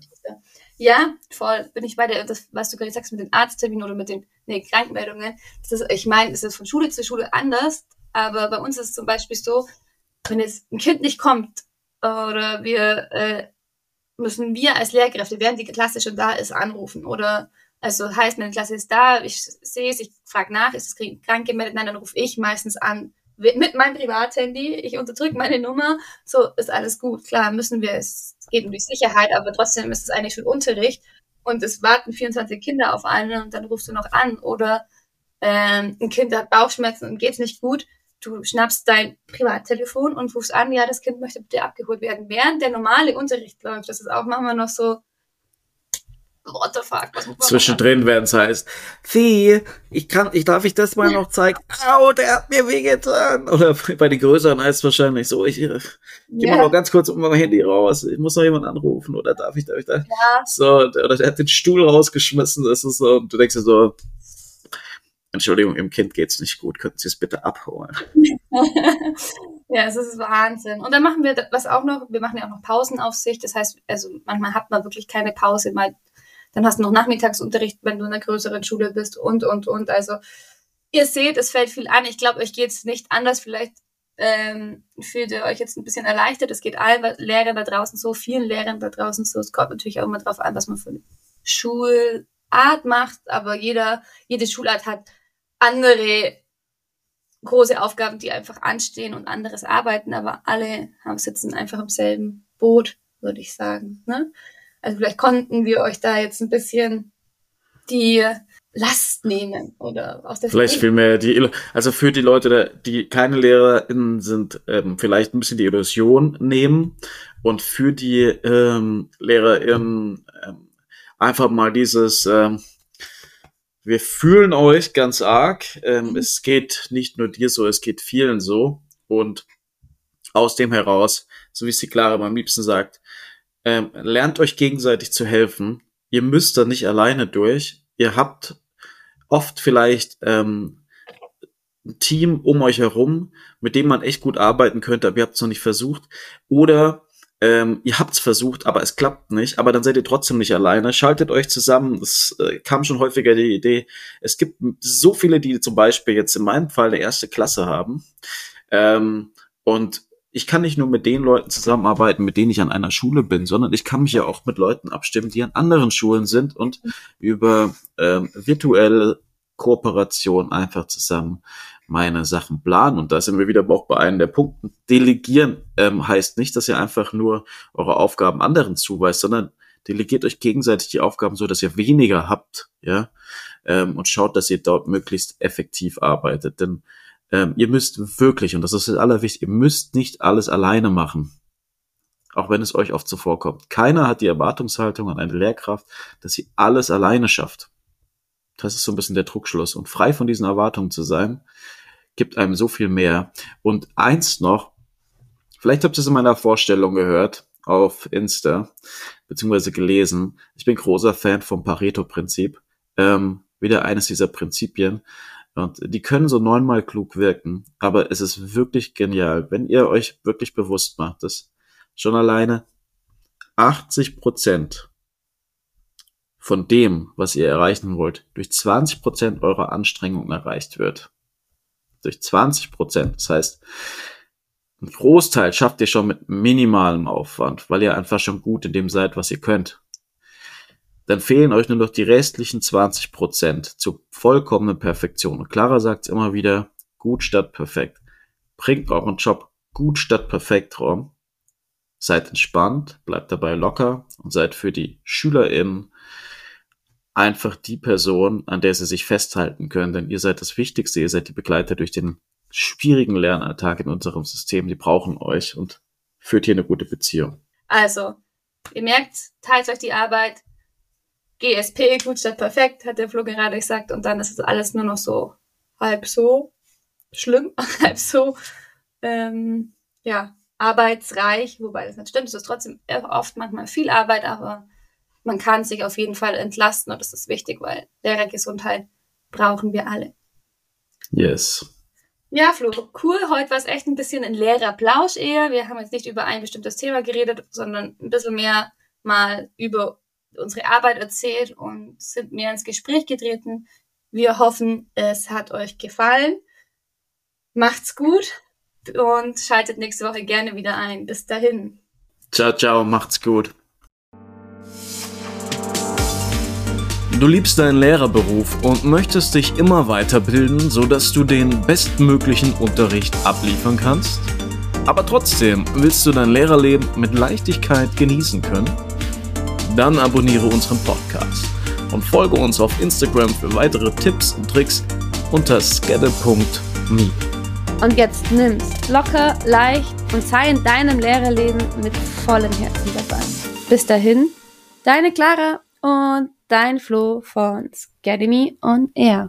D: Ja, voll. Bin ich bei dir, das, was du gerade sagst mit den Arztterminen oder mit den nee, Krankmeldungen. Das ist, ich meine, es ist von Schule zu Schule anders, aber bei uns ist es zum Beispiel so, wenn jetzt ein Kind nicht kommt oder wir äh, müssen wir als Lehrkräfte, während die Klasse schon da ist, anrufen oder also heißt, meine Klasse ist da, ich sehe es, ich frage nach, ist es krank gemeldet? Nein, dann rufe ich meistens an mit meinem Privathandy. Ich unterdrücke meine Nummer. So ist alles gut. Klar, müssen wir, es geht um die Sicherheit, aber trotzdem ist es eigentlich schon Unterricht und es warten 24 Kinder auf einen und dann rufst du noch an oder ähm, ein Kind hat Bauchschmerzen und geht's nicht gut du schnappst dein Privattelefon und rufst an, ja, das Kind möchte bitte abgeholt werden, während der normale Unterricht läuft. Das ist auch manchmal noch so, what the fuck.
C: Zwischendrin werden es heißt, Vieh, ich kann, ich darf ich das mal noch zeigen? Au, der hat mir wehgetan. Oder bei den Größeren heißt es wahrscheinlich so, ich äh, geh yeah. mal noch ganz kurz um mein Handy raus. Ich muss noch jemand anrufen. Oder darf ich, darf ich da? Ja. So, oder der hat den Stuhl rausgeschmissen. Das ist so, und du denkst dir so, Entschuldigung, im Kind geht's nicht gut, könnten Sie es bitte abholen? [LAUGHS]
D: ja, es ist Wahnsinn. Und dann machen wir was auch noch, wir machen ja auch noch Pausenaufsicht. Das heißt, also manchmal hat man wirklich keine Pause, mal, dann hast du noch Nachmittagsunterricht, wenn du in einer größeren Schule bist und, und, und. Also ihr seht, es fällt viel an. Ich glaube, euch geht's nicht anders. Vielleicht ähm, fühlt ihr euch jetzt ein bisschen erleichtert. Es geht allen Lehrern da draußen so, vielen Lehrern da draußen so. Es kommt natürlich auch immer drauf an, was man für eine Schulart macht, aber jeder, jede Schulart hat andere große Aufgaben, die einfach anstehen und anderes arbeiten, aber alle haben sitzen einfach im selben Boot, würde ich sagen. Ne? Also vielleicht konnten wir euch da jetzt ein bisschen die Last nehmen oder aus der
C: Vielleicht vielmehr die, also für die Leute, die keine LehrerInnen sind, ähm, vielleicht ein bisschen die Illusion nehmen und für die ähm, LehrerInnen ähm, einfach mal dieses ähm, wir fühlen euch ganz arg. Ähm, mhm. Es geht nicht nur dir so, es geht vielen so. Und aus dem heraus, so wie es die Clara am liebsten sagt, ähm, lernt euch gegenseitig zu helfen. Ihr müsst da nicht alleine durch. Ihr habt oft vielleicht ähm, ein Team um euch herum, mit dem man echt gut arbeiten könnte, aber ihr habt es noch nicht versucht. Oder ähm, ihr habt's versucht, aber es klappt nicht, aber dann seid ihr trotzdem nicht alleine. Schaltet euch zusammen. Es äh, kam schon häufiger die Idee. Es gibt so viele, die zum Beispiel jetzt in meinem Fall eine erste Klasse haben. Ähm, und ich kann nicht nur mit den Leuten zusammenarbeiten, mit denen ich an einer Schule bin, sondern ich kann mich ja auch mit Leuten abstimmen, die an anderen Schulen sind und über ähm, virtuelle Kooperation einfach zusammen meine Sachen planen. Und da sind wir wieder auch bei einem der Punkte. Delegieren ähm, heißt nicht, dass ihr einfach nur eure Aufgaben anderen zuweist, sondern delegiert euch gegenseitig die Aufgaben so, dass ihr weniger habt, ja, ähm, und schaut, dass ihr dort möglichst effektiv arbeitet. Denn ähm, ihr müsst wirklich, und das ist das Allerwichtigste, ihr müsst nicht alles alleine machen. Auch wenn es euch oft so vorkommt. Keiner hat die Erwartungshaltung an eine Lehrkraft, dass sie alles alleine schafft. Das ist so ein bisschen der Druckschluss. Und frei von diesen Erwartungen zu sein, gibt einem so viel mehr. Und eins noch, vielleicht habt ihr es in meiner Vorstellung gehört auf Insta, beziehungsweise gelesen. Ich bin großer Fan vom Pareto-Prinzip. Ähm, wieder eines dieser Prinzipien. Und die können so neunmal klug wirken, aber es ist wirklich genial, wenn ihr euch wirklich bewusst macht, dass schon alleine 80 Prozent von dem, was ihr erreichen wollt, durch 20 Prozent eurer Anstrengungen erreicht wird durch 20 Prozent. Das heißt, ein Großteil schafft ihr schon mit minimalem Aufwand, weil ihr einfach schon gut in dem seid, was ihr könnt. Dann fehlen euch nur noch die restlichen 20 Prozent zur vollkommenen Perfektion. Und Clara sagt es immer wieder, gut statt perfekt. Bringt euren Job gut statt perfekt rum. Seid entspannt, bleibt dabei locker und seid für die SchülerInnen einfach die Person, an der sie sich festhalten können, denn ihr seid das Wichtigste, ihr seid die Begleiter durch den schwierigen Lernalltag in unserem System, die brauchen euch und führt hier eine gute Beziehung.
D: Also, ihr merkt, teilt euch die Arbeit, GSP, gut statt perfekt, hat der Flo gerade gesagt, und dann ist es alles nur noch so halb so schlimm, [LAUGHS] halb so, ähm, ja, arbeitsreich, wobei das nicht stimmt, es ist trotzdem oft manchmal viel Arbeit, aber man kann sich auf jeden Fall entlasten und das ist wichtig, weil Lehrergesundheit brauchen wir alle.
C: Yes.
D: Ja, Flo, cool. Heute war es echt ein bisschen ein leerer Plausch eher. Wir haben jetzt nicht über ein bestimmtes Thema geredet, sondern ein bisschen mehr mal über unsere Arbeit erzählt und sind mehr ins Gespräch getreten. Wir hoffen, es hat euch gefallen. Macht's gut und schaltet nächste Woche gerne wieder ein. Bis dahin.
C: Ciao, ciao, macht's gut. Du liebst deinen Lehrerberuf und möchtest dich immer weiterbilden, sodass du den bestmöglichen Unterricht abliefern kannst? Aber trotzdem willst du dein Lehrerleben mit Leichtigkeit genießen können? Dann abonniere unseren Podcast und folge uns auf Instagram für weitere Tipps und Tricks unter skedde.me.
B: Und jetzt nimm's locker, leicht und sei in deinem Lehrerleben mit vollem Herzen dabei. Bis dahin, deine Clara und dein Flo von Scademy on Air.